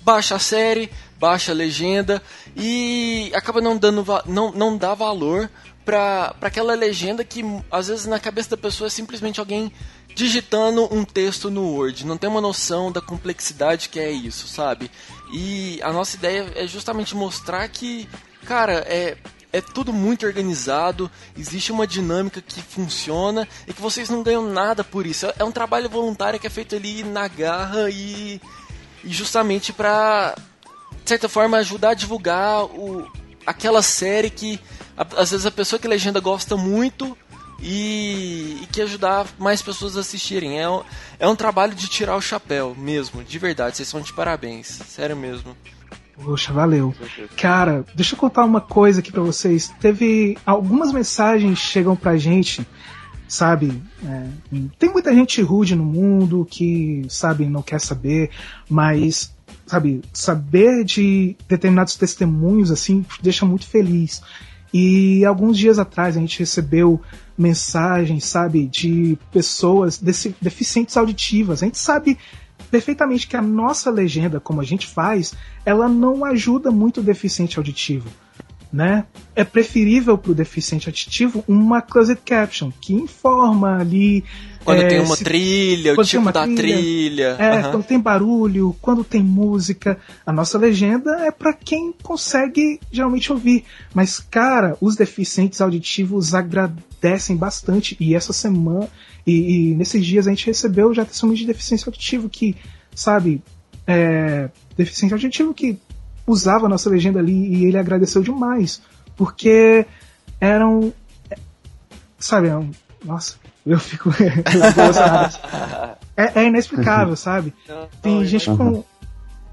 Speaker 1: baixa a série, baixa a legenda e acaba não dando não, não dá valor para aquela legenda que às vezes na cabeça da pessoa é simplesmente alguém digitando um texto no Word, não tem uma noção da complexidade que é isso, sabe? E a nossa ideia é justamente mostrar que, cara, é, é tudo muito organizado, existe uma dinâmica que funciona e que vocês não ganham nada por isso. É um trabalho voluntário que é feito ali na garra e, e justamente para, de certa forma, ajudar a divulgar o, aquela série que às vezes a pessoa que legenda gosta muito e, e que ajudar mais pessoas a assistirem. É, é um trabalho de tirar o chapéu mesmo, de verdade. Vocês são de parabéns, sério mesmo.
Speaker 5: Poxa, valeu. Cara, deixa eu contar uma coisa aqui para vocês. Teve algumas mensagens chegam pra gente, sabe? É, tem muita gente rude no mundo que, sabe, não quer saber, mas, sabe, saber de determinados testemunhos assim deixa muito feliz. E alguns dias atrás a gente recebeu mensagens, sabe, de pessoas deficientes auditivas. A gente sabe perfeitamente que a nossa legenda, como a gente faz, ela não ajuda muito o deficiente auditivo. Né? É preferível para o deficiente auditivo uma closed caption que informa ali
Speaker 1: quando é, tem uma se, trilha, o tipo da trilha. trilha.
Speaker 5: É, uhum. quando tem barulho, quando tem música. A nossa legenda é para quem consegue geralmente ouvir. Mas, cara, os deficientes auditivos agradecem bastante. E essa semana, e, e nesses dias a gente recebeu já testemunho de deficiência auditiva que, sabe, é, deficiente auditivo que usava a nossa legenda ali e ele agradeceu demais. Porque eram. Sabe, eram, nossa, eu fico. é, é inexplicável, sabe? Tem gente com.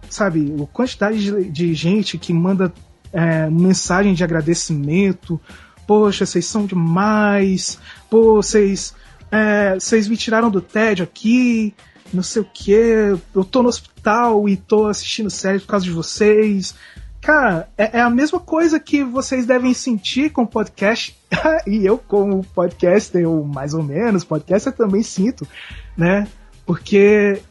Speaker 5: Sabe, a quantidade de, de gente que manda é, mensagem de agradecimento. Poxa, vocês são demais. Pô, vocês. É, vocês me tiraram do tédio aqui. Não sei o que. Eu tô no hospital e tô assistindo série por causa de vocês. Cara, é, é, a mesma coisa que vocês devem sentir com o podcast, e eu, como podcaster, ou mais ou menos, podcaster também sinto, né? Porque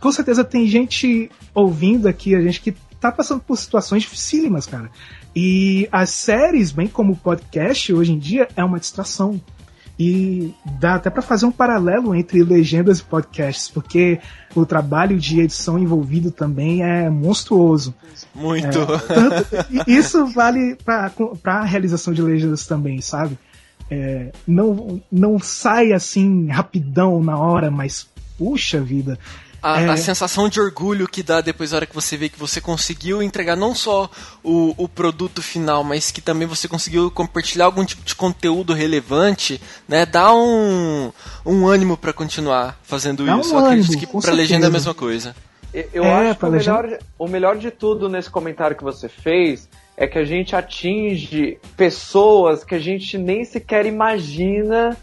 Speaker 5: com certeza tem gente ouvindo aqui, a gente que tá passando por situações dificílimas, cara. E as séries, bem como o podcast, hoje em dia, é uma distração. E dá até para fazer um paralelo entre legendas e podcasts, porque o trabalho de edição envolvido também é monstruoso.
Speaker 1: Muito. É,
Speaker 5: tanto, isso vale para a realização de legendas também, sabe? É, não, não sai assim rapidão na hora, mas puxa vida,
Speaker 1: a, é. a, sensação de orgulho que dá depois da hora que você vê que você conseguiu entregar não só o, o produto final, mas que também você conseguiu compartilhar algum tipo de conteúdo relevante, né? Dá um, um ânimo para continuar fazendo dá isso. Um Eu ânimo, acredito que pra certeza. legenda é a mesma coisa.
Speaker 2: Eu é, acho que o melhor, o melhor de tudo nesse comentário que você fez é que a gente atinge pessoas que a gente nem sequer imagina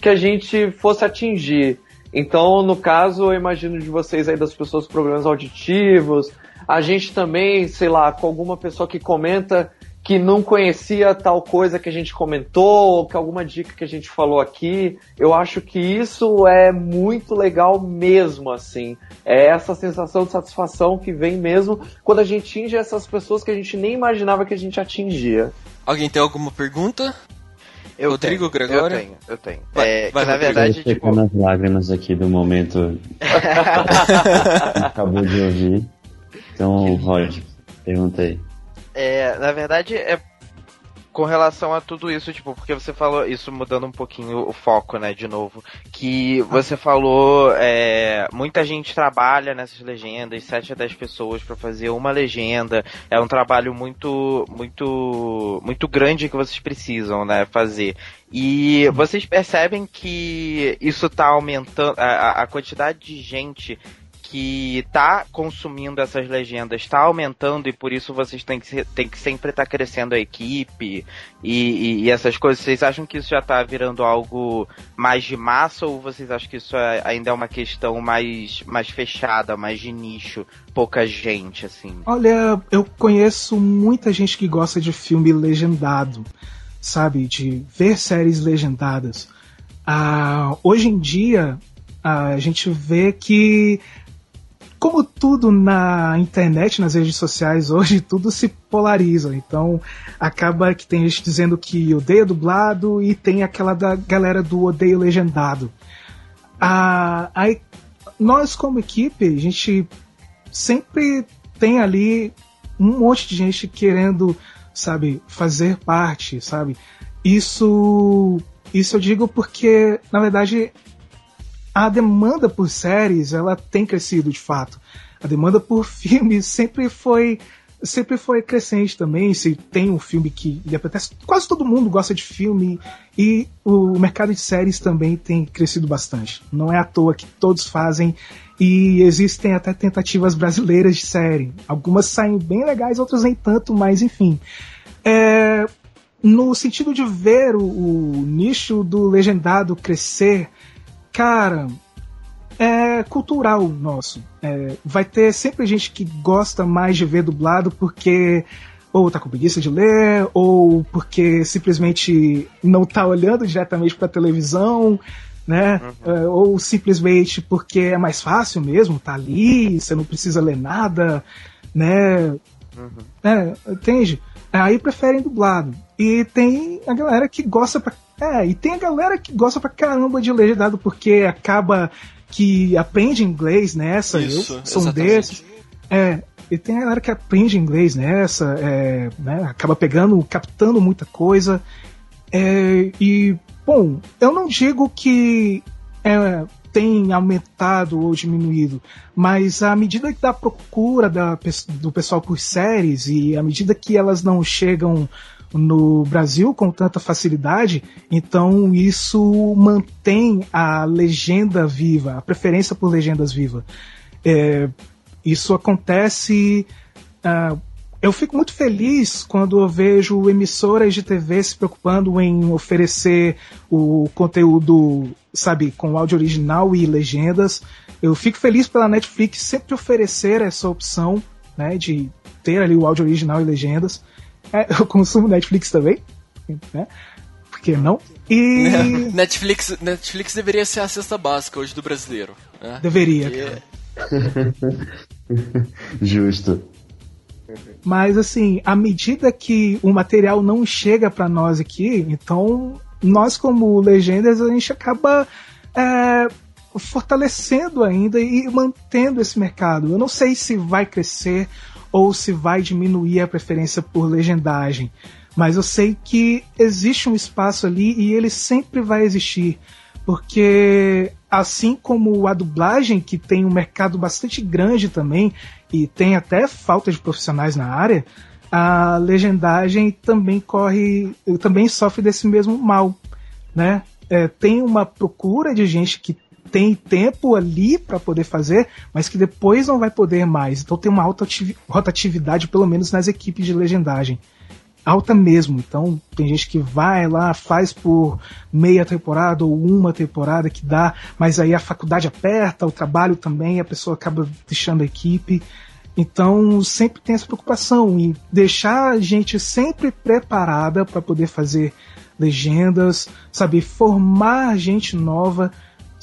Speaker 2: que a gente fosse atingir. Então, no caso, eu imagino de vocês aí das pessoas com problemas auditivos, a gente também, sei lá, com alguma pessoa que comenta que não conhecia tal coisa que a gente comentou, ou que alguma dica que a gente falou aqui. Eu acho que isso é muito legal mesmo, assim. É essa sensação de satisfação que vem mesmo quando a gente atinge essas pessoas que a gente nem imaginava que a gente atingia.
Speaker 1: Alguém tem alguma pergunta?
Speaker 4: Eu
Speaker 1: Rodrigo
Speaker 4: tenho,
Speaker 1: Gregório?
Speaker 4: Eu tenho, eu tenho.
Speaker 1: Vai-
Speaker 4: é,
Speaker 1: vai,
Speaker 4: que, na verdade,
Speaker 3: Eu
Speaker 4: tipo,
Speaker 3: nas lágrimas aqui do momento acabou de ouvir. Então, Rod, perguntei.
Speaker 4: É, na verdade, é com relação a tudo isso, tipo, porque você falou, isso mudando um pouquinho o foco, né, de novo, que você falou, é, muita gente trabalha nessas legendas, 7 a 10 pessoas pra fazer uma legenda, é um trabalho muito, muito, muito grande que vocês precisam, né, fazer. E vocês percebem que isso tá aumentando, a- a quantidade de gente que tá consumindo essas legendas está aumentando e por isso vocês têm que, têm que sempre estar crescendo a equipe e, e- e essas coisas. Vocês acham que isso já tá virando algo mais de massa ou vocês acham que isso é- ainda é uma questão mais, mais fechada, mais de nicho, pouca gente, assim?
Speaker 5: Olha, eu conheço muita gente que gosta de filme legendado, sabe? De ver séries legendadas. Ah, hoje em dia, a gente vê que, como tudo na internet, nas redes sociais, hoje tudo se polariza. Então, acaba que tem gente dizendo que odeia dublado e tem aquela da galera do odeio legendado. Ah, aí, nós, como equipe, a gente sempre tem ali um monte de gente querendo, sabe, fazer parte, sabe? Isso, isso eu digo porque, na verdade, a demanda por séries, ela tem crescido de fato. A demanda por filmes sempre foi sempre foi crescente também. Se tem um filme que lhe apetece, quase todo mundo gosta de filme e o mercado de séries também tem crescido bastante. Não é à toa que todos fazem e existem até tentativas brasileiras de série. Algumas saem bem legais, outras nem tanto, mas enfim. É, no sentido de ver o, o nicho do legendado crescer, cara, é cultural nosso. É, vai ter sempre gente que gosta mais de ver dublado porque ou tá com preguiça de ler, ou porque simplesmente não tá olhando diretamente pra televisão, né? É, ou simplesmente porque é mais fácil mesmo, tá ali, você não precisa ler nada, né? É, entende? Aí preferem dublado. E tem a galera que gosta pra. É, e tem a galera que gosta pra caramba de legendado porque acaba que aprende inglês nessa.
Speaker 1: Isso,
Speaker 5: eu sou um desses. É, e tem a galera que aprende inglês nessa, é, né, acaba pegando, captando muita coisa. É, e, bom, eu não digo que é, tem aumentado ou diminuído, mas à medida da procura da, do pessoal por séries e à medida que elas não chegam no Brasil com tanta facilidade, então isso mantém a legenda viva, a preferência por legendas viva. É, isso acontece. ah, eu fico muito feliz quando eu vejo emissoras de TV se preocupando em oferecer o conteúdo, sabe, com áudio original e legendas. Eu fico feliz pela Netflix sempre oferecer essa opção, né, de ter ali o áudio original e legendas. É, eu consumo Netflix também, né? Por que não? E
Speaker 1: Netflix, Netflix deveria ser a cesta básica hoje do brasileiro. Né?
Speaker 5: deveria,
Speaker 1: Porque-
Speaker 5: cara.
Speaker 3: Justo.
Speaker 5: Mas assim, à medida que o material não chega para nós aqui, então nós como legendas a gente acaba é, fortalecendo ainda e mantendo esse mercado. Eu não sei se vai crescer ou se vai diminuir a preferência por legendagem, mas eu sei que existe um espaço ali e ele sempre vai existir, porque assim como a dublagem que tem um mercado bastante grande também e tem até falta de profissionais na área, a legendagem também corre, também sofre desse mesmo mal, né? É, tem uma procura de gente que tem tempo ali para poder fazer, mas que depois não vai poder mais. Então tem uma alta ati- rotatividade, pelo menos nas equipes de legendagem. Alta mesmo. Então tem gente que vai lá, faz por meia temporada ou uma temporada que dá, mas aí a faculdade aperta, o trabalho também, a pessoa acaba deixando a equipe. Então sempre tem essa preocupação em deixar a gente sempre preparada para poder fazer legendas, sabe, formar gente nova,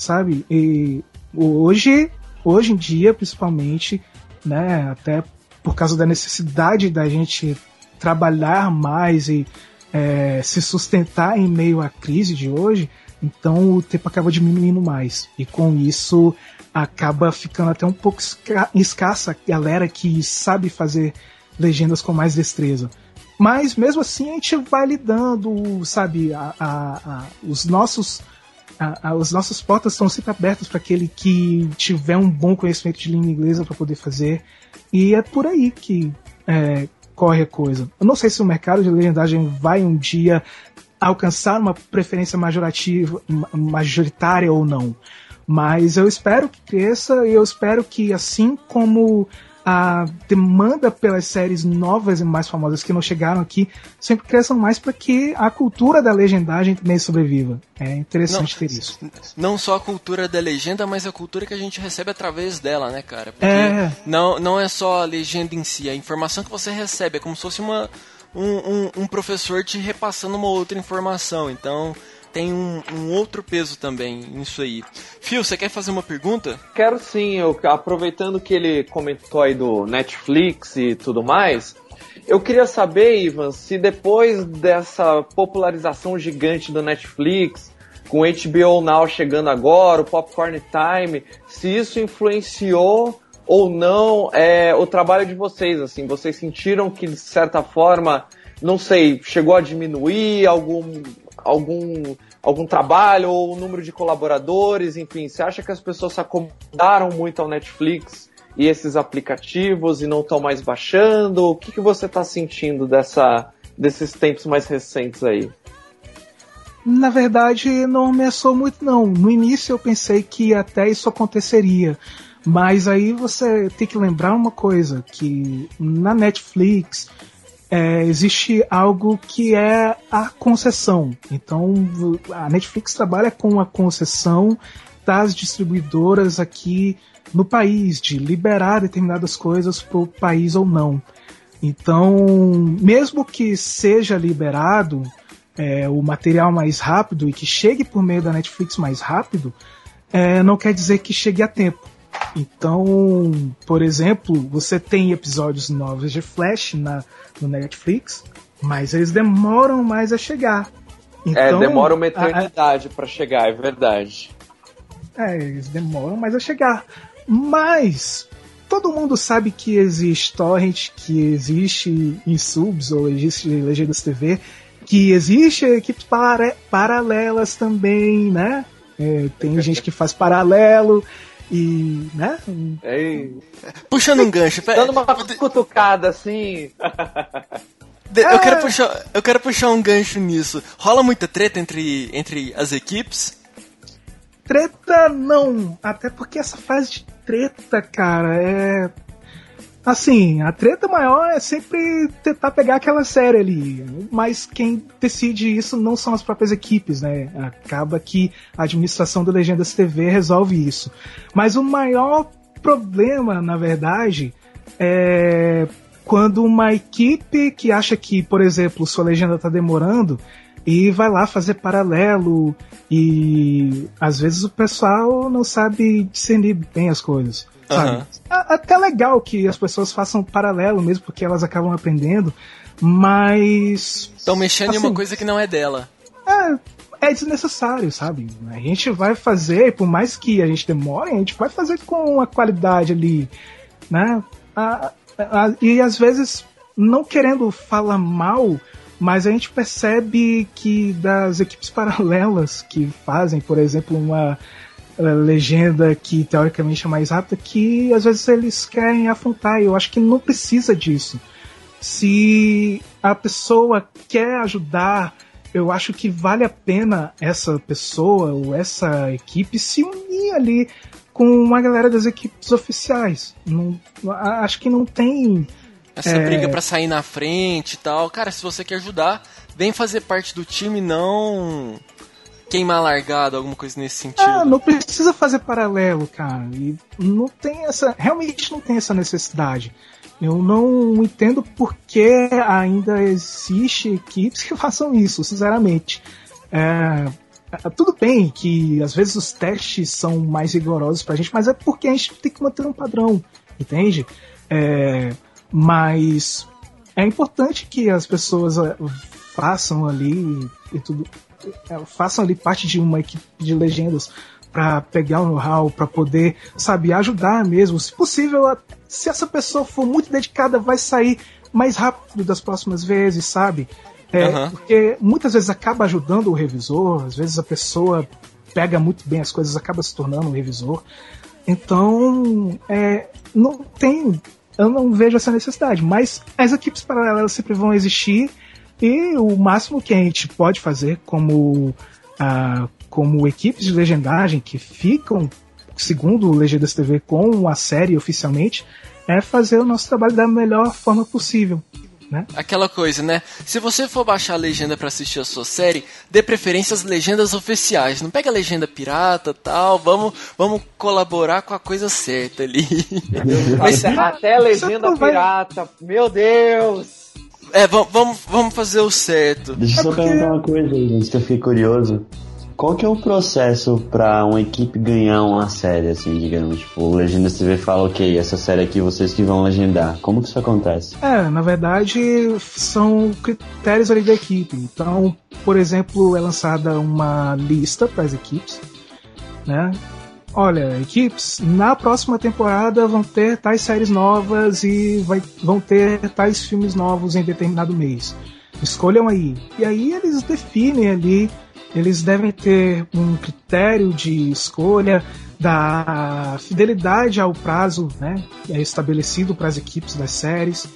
Speaker 5: sabe? E hoje, hoje em dia, principalmente, né, até por causa da necessidade da gente trabalhar mais e é, se sustentar em meio à crise de hoje, então o tempo acaba diminuindo mais. E com isso acaba ficando até um pouco escassa a galera que sabe fazer legendas com mais destreza. Mas mesmo assim a gente vai lidando, sabe? A, a, a, os nossos a, a, as nossas portas estão sempre abertas para aquele que tiver um bom conhecimento de língua inglesa para poder fazer. E é por aí que é, corre a coisa. Eu não sei se o mercado de legendagem vai um dia alcançar uma preferência majorativa, majoritária ou não. Mas eu espero que cresça e eu espero que, assim como a demanda pelas séries novas e mais famosas que não chegaram aqui sempre cresçam mais para que a cultura da legendagem também sobreviva. É interessante
Speaker 1: não,
Speaker 5: ter isso.
Speaker 1: Não só a cultura da legenda, mas a cultura que a gente recebe através dela, né, cara? Porque
Speaker 5: é.
Speaker 1: não, não é só a legenda em si, a informação que você recebe é como se fosse uma, um, um, um professor te repassando uma outra informação. Então, tem um, um, outro peso também nisso aí. Fio, você quer fazer uma pergunta?
Speaker 2: Quero sim, eu, aproveitando que ele comentou aí do Netflix e tudo mais, eu queria saber, Ivan, se depois dessa popularização gigante do Netflix, com HBO Now chegando agora, o Popcorn Time, se isso influenciou ou não é, o trabalho de vocês, assim, vocês sentiram que de certa forma, não sei, chegou a diminuir algum algum, algum trabalho ou o número de colaboradores, enfim, você acha que as pessoas se acomodaram muito ao Netflix e esses aplicativos e não estão mais baixando? O que, que você está sentindo dessa, desses tempos mais recentes aí?
Speaker 5: Na verdade, não ameaçou muito não. No início eu pensei que até isso aconteceria. Mas aí você tem que lembrar uma coisa, que na Netflix é, existe algo que é a concessão. Então, a Netflix trabalha com a concessão das distribuidoras aqui no país, de liberar determinadas coisas para o país ou não. Então, mesmo que seja liberado é, o material mais rápido e que chegue por meio da Netflix mais rápido, é, não quer dizer que chegue a tempo. Então, por exemplo, você tem episódios novos de Flash na, no Netflix, mas eles demoram mais a chegar.
Speaker 2: É, então, é, demora uma eternidade para chegar, é verdade.
Speaker 5: É, eles demoram mais a chegar. Mas todo mundo sabe que existe torrent, que existe em subs ou existe legendas TV, que existe equipes para paralelas também, né? É, tem gente que faz paralelo e, né?
Speaker 2: Ei.
Speaker 1: Puxando um gancho,
Speaker 2: dando uma cutucada assim.
Speaker 1: Eu quero, puxar, eu quero puxar um gancho nisso. Rola muita treta entre, entre as equipes?
Speaker 5: Treta não, até porque essa fase de treta, cara, é Assim, a treta maior é sempre tentar pegar aquela série ali, mas quem decide isso não são as próprias equipes, né? Acaba que a administração do Legendas TV resolve isso. Mas o maior problema, na verdade, é quando uma equipe que acha que, por exemplo, sua legenda está demorando e vai lá fazer paralelo e às vezes o pessoal não sabe discernir bem as coisas. Sabe? Até legal que as pessoas façam paralelo mesmo, porque elas acabam aprendendo, mas.
Speaker 1: Estão mexendo assim, em uma assim, coisa que não é dela.
Speaker 5: É, é desnecessário, sabe? A gente vai fazer, por mais que a gente demore, a gente vai fazer com a qualidade ali, né? A, a, e às vezes, não querendo falar mal, mas a gente percebe que das equipes paralelas que fazem, por exemplo, uma legenda que teoricamente é mais rápida, que às vezes eles querem afrontar. E eu acho que não precisa disso. Se a pessoa quer ajudar, eu acho que vale a pena essa pessoa ou essa equipe se unir ali com uma galera das equipes oficiais. Não, acho que não tem.
Speaker 1: Essa é... briga para sair na frente e tal. Cara, se você quer ajudar, vem fazer parte do time, não queimar largado, alguma coisa nesse sentido.
Speaker 5: Ah, não precisa fazer paralelo, cara. E não tem essa. Realmente não tem essa necessidade. Eu não entendo por que ainda existe equipes que façam isso, sinceramente. É, é, tudo bem que às vezes os testes são mais rigorosos pra gente, mas é porque a gente tem que manter um padrão, entende? É, mas é importante que as pessoas façam ali e tudo, é, façam ali parte de uma equipe de legendas para pegar o know-how, para poder, sabe, ajudar mesmo. Se possível, se essa pessoa for muito dedicada, vai sair mais rápido das próximas vezes, sabe? É, uhum. Porque muitas vezes acaba ajudando o revisor, às vezes a pessoa pega muito bem as coisas, acaba se tornando um revisor. Então, é, não tem. Eu não vejo essa necessidade, mas as equipes paralelas sempre vão existir e o máximo que a gente pode fazer como, ah, como equipes de legendagem que ficam, segundo o Legendas TV, com a série oficialmente, é fazer o nosso trabalho da melhor forma possível. Né?
Speaker 1: Aquela coisa, né? Se você for baixar a legenda para assistir a sua série, dê preferência às legendas oficiais. Não pega a legenda pirata tal. Vamos, vamos colaborar com a coisa certa ali.
Speaker 2: Mas, até, até a legenda pirata, meu Deus!
Speaker 1: É, vamos, vamos fazer o certo.
Speaker 3: Deixa eu
Speaker 1: é
Speaker 3: só porque... perguntar uma coisa aí, gente, que eu fiquei curioso. Qual que é o processo para uma equipe ganhar uma série, assim, digamos? Tipo, o Legendas TV fala, ok, essa série aqui vocês que vão legendar. Como que isso acontece?
Speaker 5: É, na verdade, são critérios ali da equipe. Então, por exemplo, é lançada uma lista para as equipes, né? Olha, equipes, na próxima temporada vão ter tais séries novas e vai, vão ter tais filmes novos em determinado mês. Escolham aí. E aí eles definem ali, eles devem ter um critério de escolha da fidelidade ao prazo né, é estabelecido para as equipes das séries.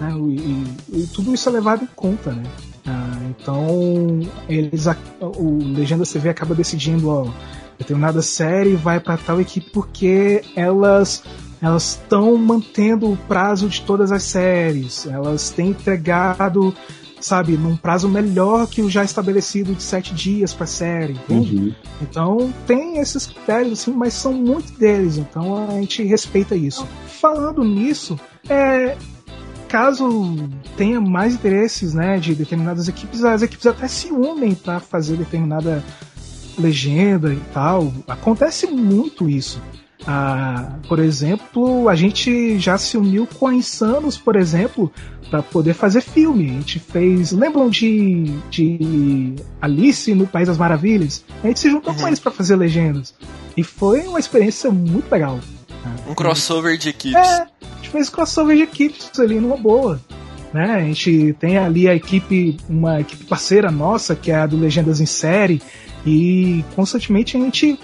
Speaker 5: Né, e, e, tudo isso é levado em conta. Né? Ah, então, eles, o Legenda CV acaba decidindo, ó, determinada série vai para tal equipe porque elas elas estão mantendo o prazo de todas as séries, elas têm entregado, sabe, num prazo melhor que o já estabelecido de sete dias para série, entende? Uhum. Então tem esses critérios assim, mas são muitos deles, então a gente respeita isso. Falando nisso, é, caso tenha mais interesses, né, de determinadas equipes, as equipes até se unem para fazer determinada legenda e tal. Acontece muito isso. Ah, por exemplo, a gente já se uniu com a Insanos, por exemplo, para poder fazer filme. A gente fez. Lembram de, de Alice no País das Maravilhas? A gente se juntou uhum. com eles para fazer legendas. E foi uma experiência muito legal.
Speaker 1: Um crossover de equipes.
Speaker 5: É, a gente fez crossover de equipes ali numa boa. Né? A gente tem ali a equipe, uma equipe parceira nossa, que é a do Legendas em Série, e constantemente a gente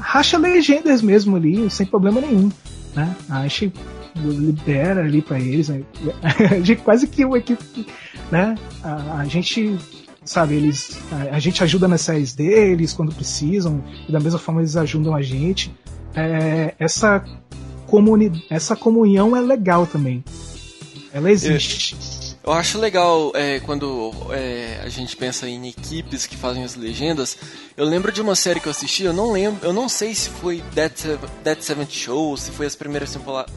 Speaker 5: racha legendas mesmo ali, sem problema nenhum. Né? A gente libera ali para eles. Né? A gente quase que uma equipe. Né? A, a gente sabe, eles a, a, gente ajuda nas séries deles quando precisam, e da mesma forma eles ajudam a gente. É, essa, comuni essa comunhão é legal também. Ela existe.
Speaker 1: Eu acho legal é, quando é, a gente pensa em equipes que fazem as legendas. Eu lembro de uma série que eu assisti, eu não lembro, eu não sei se foi Dead, Seventh Show, ou se foi as primeiras temporadas,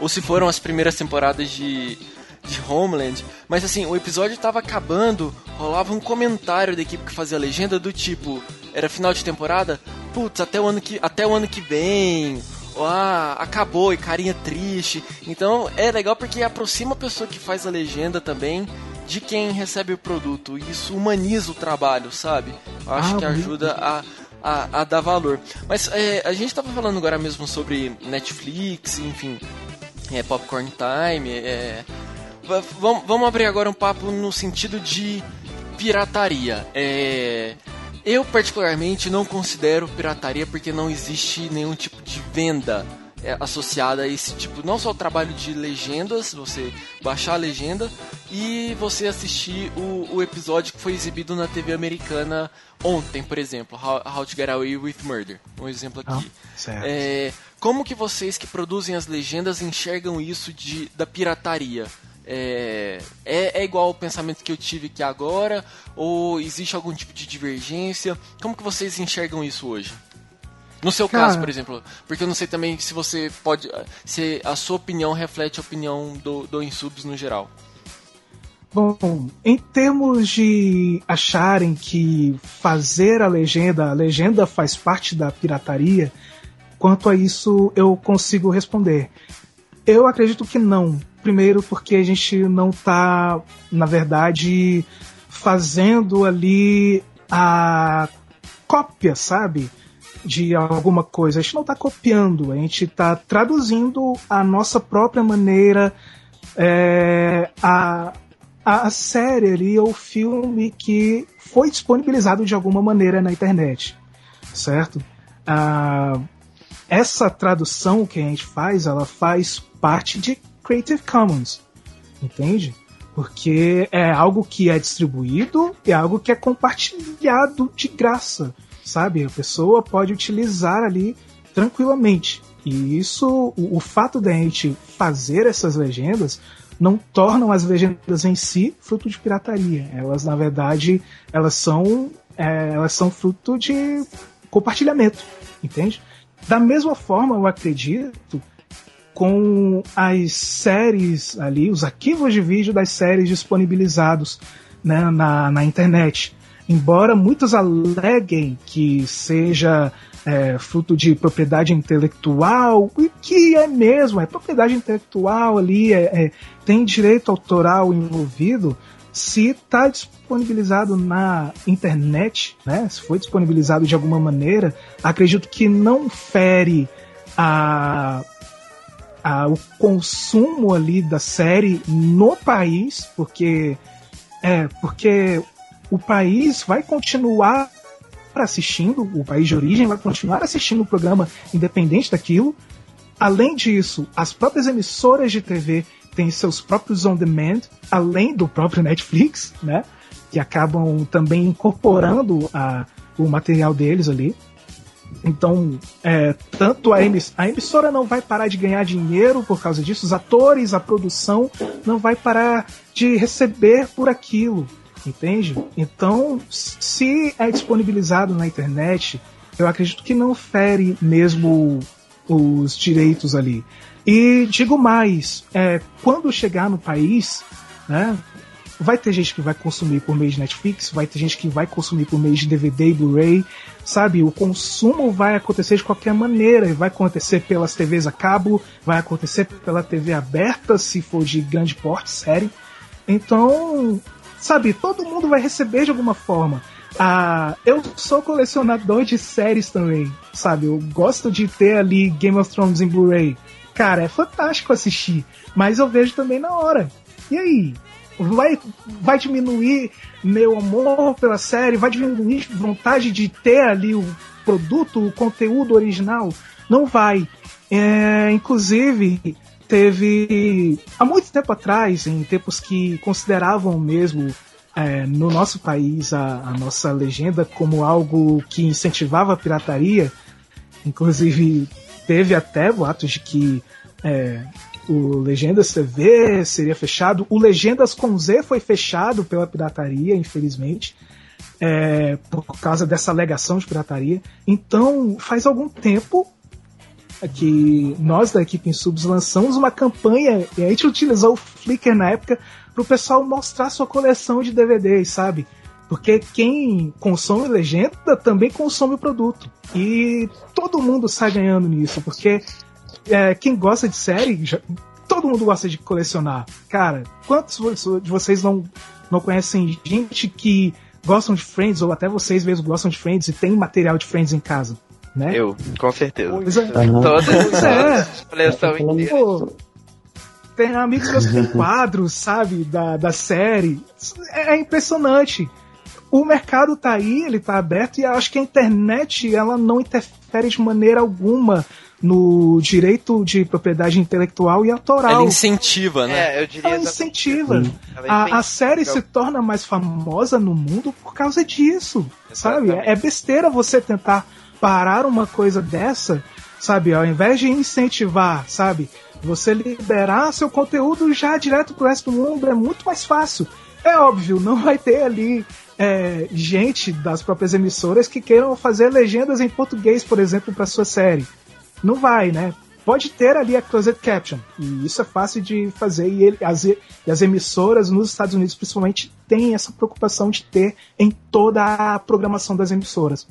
Speaker 1: ou se foram as primeiras temporadas de, de Homeland, mas assim, o episódio estava acabando, rolava um comentário da equipe que fazia a legenda do tipo, era final de temporada, putz, até o ano que, até o ano que vem, ah, acabou e carinha triste. Então é legal porque aproxima a pessoa que faz a legenda também de quem recebe o produto. E isso humaniza o trabalho, sabe? Eu acho ah, que ajuda a, a, a, dar valor. Mas é, a gente estava falando agora mesmo sobre Netflix, enfim, é, Popcorn Time. É, vamos, vamos abrir agora um papo no sentido de pirataria. É, eu, particularmente, não considero pirataria porque não existe nenhum tipo de venda é, associada a esse tipo, não só o trabalho de legendas, você baixar a legenda e você assistir o, o episódio que foi exibido na TV americana ontem, por exemplo, How, How to Get Away with Murder, um exemplo aqui.
Speaker 5: Ah,
Speaker 1: é, como que vocês que produzem as legendas enxergam isso de, da pirataria? é, é, é, igual o pensamento que eu tive aqui agora? Ou existe algum tipo de divergência? Como que vocês enxergam isso hoje? No seu Cara, caso, por exemplo, porque eu não sei também se você pode. se a sua opinião reflete a opinião do, do Insubs no geral.
Speaker 5: Bom, em termos de acharem que fazer a legenda, a legenda faz parte da pirataria, quanto a isso eu consigo responder. Eu acredito que não, primeiro porque a gente não está, na verdade, fazendo ali a cópia, sabe? De alguma coisa. A gente não está copiando, a gente está traduzindo a nossa própria maneira, é, a, a série ali, ou filme que foi disponibilizado de alguma maneira na internet, certo? Ah, essa tradução que a gente faz, ela faz parte de Creative Commons, entende? Porque é algo que é distribuído, é algo que é compartilhado de graça, sabe? A pessoa pode utilizar ali tranquilamente. E isso, o, o fato da gente fazer essas legendas não tornam as legendas em si fruto de pirataria. Elas, na verdade, elas são, é, elas são fruto de compartilhamento, entende? Da mesma forma, eu acredito com as séries ali, os arquivos de vídeo das séries disponibilizados né, na, na internet. Embora muitos aleguem que seja é, fruto de propriedade intelectual, e que é mesmo, é propriedade intelectual ali, é, é tem direito autoral envolvido, se está disponibilizado na internet, né, se foi disponibilizado de alguma maneira, acredito que não fere a, o consumo ali da série no país, porque é porque o país vai continuar assistindo, o país de origem vai continuar assistindo o programa independente daquilo. Além disso, as próprias emissoras de TV têm seus próprios on-demand, além do próprio Netflix, né? Que acabam também incorporando a, o material deles ali. Então, é, tanto a, emiss a emissora não vai parar de ganhar dinheiro por causa disso, os atores, a produção não vai parar de receber por aquilo, entende? Então, se é disponibilizado na internet, eu acredito que não fere mesmo os direitos ali. E digo mais, é, quando chegar no país, né, vai ter gente que vai consumir por meio de Netflix, vai ter gente que vai consumir por meio de DVD e Blu-ray, sabe? O consumo vai acontecer de qualquer maneira, vai acontecer pelas TVs a cabo, vai acontecer pela TV aberta, se for de grande porte, série. Então, sabe, todo mundo vai receber de alguma forma. Ah, eu sou colecionador de séries também, sabe? Eu gosto de ter ali Game of Thrones em Blu-ray cara, é fantástico assistir. Mas eu vejo também na hora. E aí? Vai, vai diminuir meu amor pela série? Vai diminuir vontade de ter ali o produto, o conteúdo original? Não vai. É, inclusive, teve há muito tempo atrás, em tempos que consideravam mesmo é, no nosso país a, a, nossa legenda como algo que incentivava a pirataria, inclusive teve até boatos de que é, o Legendas TV seria fechado. O Legendas com Z foi fechado pela pirataria, infelizmente, é, por causa dessa alegação de pirataria. Então, faz algum tempo que nós da equipe em Subs lançamos uma campanha e a gente utilizou o Flickr na época para o pessoal mostrar sua coleção de DVDs, sabe? Porque quem consome legenda também consome o produto. E todo mundo sai ganhando nisso, porque é, quem gosta de série, já, todo mundo gosta de colecionar. Cara, quantos de vocês não, não conhecem gente que gostam de Friends, ou até vocês mesmos gostam de Friends e tem material de Friends em casa? Né?
Speaker 4: Eu, com certeza.
Speaker 5: Pois é.
Speaker 3: Uhum.
Speaker 4: Todas,
Speaker 5: é.
Speaker 4: coleção inteira.
Speaker 5: Pô, tem amigos meus que têm quadros, sabe, da, da série. É, é impressionante o mercado tá aí, ele tá aberto e acho que a internet ela não interfere de maneira alguma no direito de propriedade intelectual e autoral.
Speaker 1: Ela incentiva, né?
Speaker 4: É, eu diria
Speaker 5: Ela incentiva. Ela a, a, série se torna mais famosa no mundo por causa disso, Exatamente. sabe? É besteira você tentar parar uma coisa dessa, sabe? Ao invés de incentivar, sabe? Você liberar seu conteúdo já direto pro resto do mundo é muito mais fácil. É óbvio, não vai ter ali é, gente das próprias emissoras que queiram fazer legendas em português, por exemplo, para sua série. Não vai, né? Pode ter ali a closed caption, e isso é fácil de fazer, e, ele, as, e as emissoras nos Estados Unidos, principalmente, têm essa preocupação de ter em toda a programação das emissoras.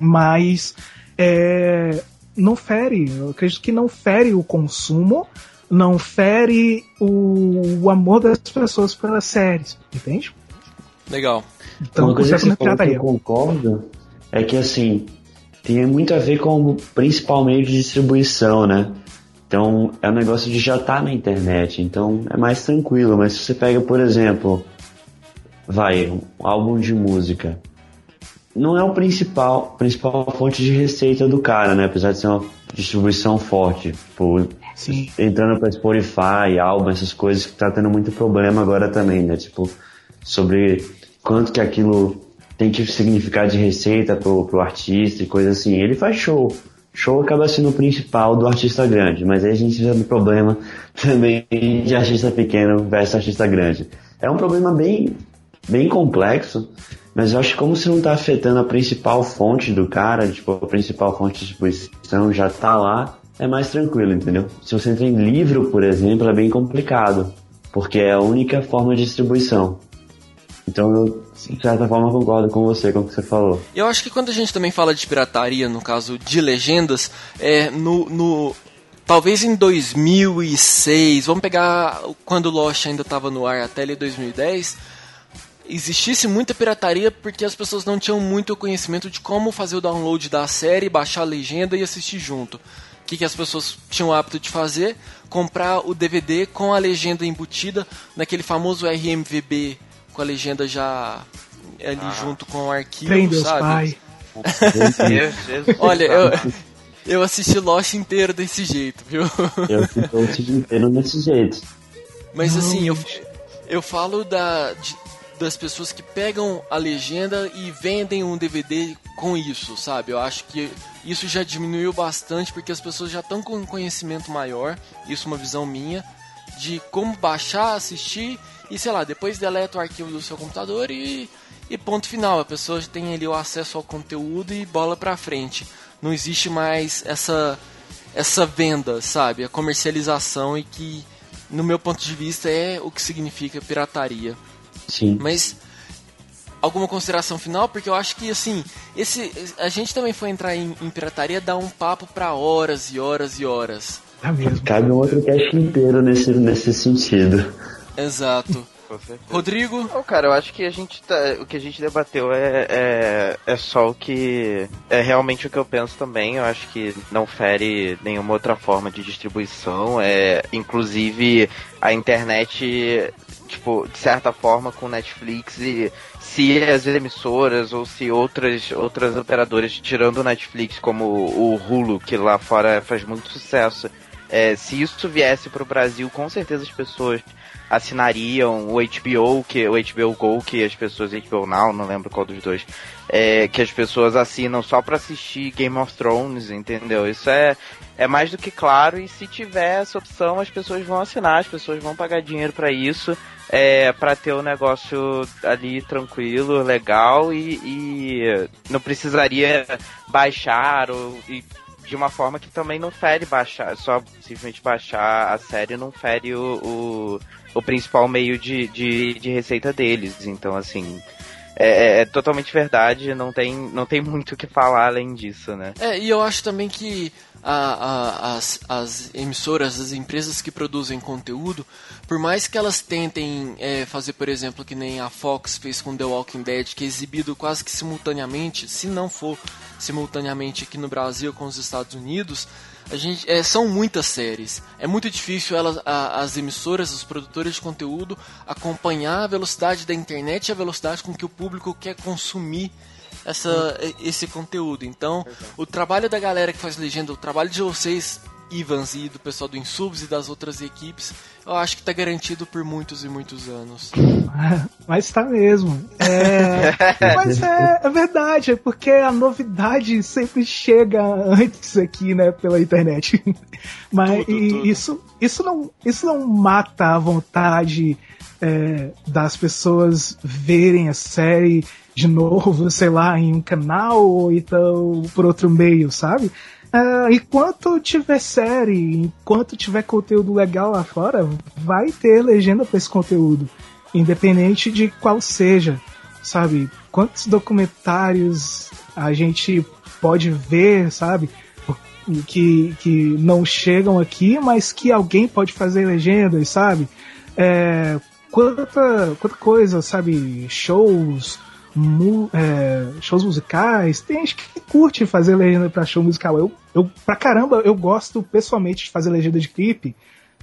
Speaker 5: Mas é, não fere, eu acredito que não fere o consumo, não fere o, o amor das pessoas pelas séries, entende?
Speaker 1: Legal.
Speaker 3: Então, Uma coisa que você falou que eu concordo é que assim tem muito a ver com o principal meio de distribuição, né? Então é um negócio de já estar tá na internet, então é mais tranquilo. Mas se você pega, por exemplo, vai um álbum de música, não é o principal principal fonte de receita do cara, né? Apesar de ser uma distribuição forte, tipo, Sim. entrando para Spotify, álbum, essas coisas que tá tendo muito problema agora também, né? Tipo, sobre quanto que aquilo tem que significar de receita pro, pro artista e coisa assim. Ele faz show. Show acaba sendo o principal do artista grande, mas aí a gente já tem problema também de artista pequeno versus artista grande. É um problema bem, bem complexo, mas eu acho que como se não está afetando a principal fonte do cara, tipo, a principal fonte de distribuição já está lá, é mais tranquilo, entendeu? Se você entra em livro, por exemplo, é bem complicado, porque é a única forma de distribuição. Então eu, de certa forma, concordo com você, com o que você falou.
Speaker 1: Eu acho que quando a gente também fala de pirataria, no caso de legendas, é no, no talvez em 2006, vamos pegar quando o Lost ainda estava no ar até ali 2010, existisse muita pirataria porque as pessoas não tinham muito conhecimento de como fazer o download da série, baixar a legenda e assistir junto. O que, que as pessoas tinham o hábito de fazer? Comprar o DVD com a legenda embutida naquele famoso RMVB com a legenda já ali ah. junto com o arquivo, Tem Deus sabe? Pai. Olha, eu, eu assisti Lost inteiro desse jeito, viu?
Speaker 3: Eu assisti Lost inteiro desse jeito.
Speaker 1: Mas Não. assim, eu, eu falo da, de, das pessoas que pegam a legenda e vendem um DVD com isso, sabe? Eu acho que isso já diminuiu bastante porque as pessoas já estão com um conhecimento maior, isso é uma visão minha, de como baixar, assistir e sei lá, depois deleta o arquivo do seu computador e, e ponto final. A pessoa tem ali o acesso ao conteúdo e bola pra frente. Não existe mais essa essa venda, sabe? A comercialização e que, no meu ponto de vista, é o que significa pirataria.
Speaker 3: Sim.
Speaker 1: Mas alguma consideração final? Porque eu acho que assim, esse a gente também foi entrar em, em pirataria dar um papo para horas e horas e horas.
Speaker 5: É mesmo.
Speaker 3: Cabe um outro cast inteiro nesse, nesse sentido.
Speaker 1: Exato. Rodrigo?
Speaker 4: Não, cara, eu acho que a gente tá, o que a gente debateu é, é, é só o que é realmente o que eu penso também. Eu acho que não fere nenhuma outra forma de distribuição. É, inclusive a internet, tipo, de certa forma com Netflix e se as emissoras ou se outras outras operadoras tirando o Netflix como o Hulu que lá fora faz muito sucesso. É, se isso viesse para o Brasil, com certeza as pessoas assinariam o HBO, que o HBO Go, que as pessoas HBO Now, não lembro qual dos dois, é, que as pessoas assinam só para assistir Game of Thrones, entendeu? Isso é é mais do que claro e se tiver essa opção, as pessoas vão assinar, as pessoas vão pagar dinheiro para isso, é, para ter o um negócio ali tranquilo, legal e, e não precisaria baixar ou e de uma forma que também não fere baixar, só simplesmente baixar a série não fere o, o, o principal meio de, de, de, receita deles. Então, assim, é, é, é, totalmente verdade, não tem, não tem muito o que falar além disso, né?
Speaker 1: É, e eu acho também que a, a, as, as emissoras, as empresas que produzem conteúdo, por mais que elas tentem é, fazer, por exemplo, que nem a Fox fez com The Walking Dead, que é exibido quase que simultaneamente, se não for simultaneamente aqui no Brasil com os Estados Unidos, a gente, é, são muitas séries. É muito difícil elas, a, as emissoras, os produtores de conteúdo acompanhar a velocidade da internet e a velocidade com que o público quer consumir essa, esse conteúdo. Então, o trabalho da galera que faz legenda, o trabalho de vocês, Ivans, e do pessoal do Insubs e das outras equipes, eu acho que está garantido por muitos e muitos anos.
Speaker 5: Mas está mesmo. É... Mas é, é, verdade, é porque a novidade sempre chega antes aqui, né, pela internet. Mas tudo, tudo. isso, isso, não, isso não mata a vontade é, das pessoas verem a série de novo, sei lá, em um canal ou então por outro meio, sabe? Uh, enquanto tiver série, enquanto tiver conteúdo legal lá fora, vai ter legenda para esse conteúdo, independente de qual seja, sabe? Quantos documentários a gente pode ver, sabe? que, que não chegam aqui, mas que alguém pode fazer legendas, sabe? É, quanta, quanta coisa, sabe? Shows, mu, é, shows musicais, tem gente que curte fazer legenda para show musical. Eu, eu, pra caramba, eu gosto pessoalmente de fazer legenda de clipe,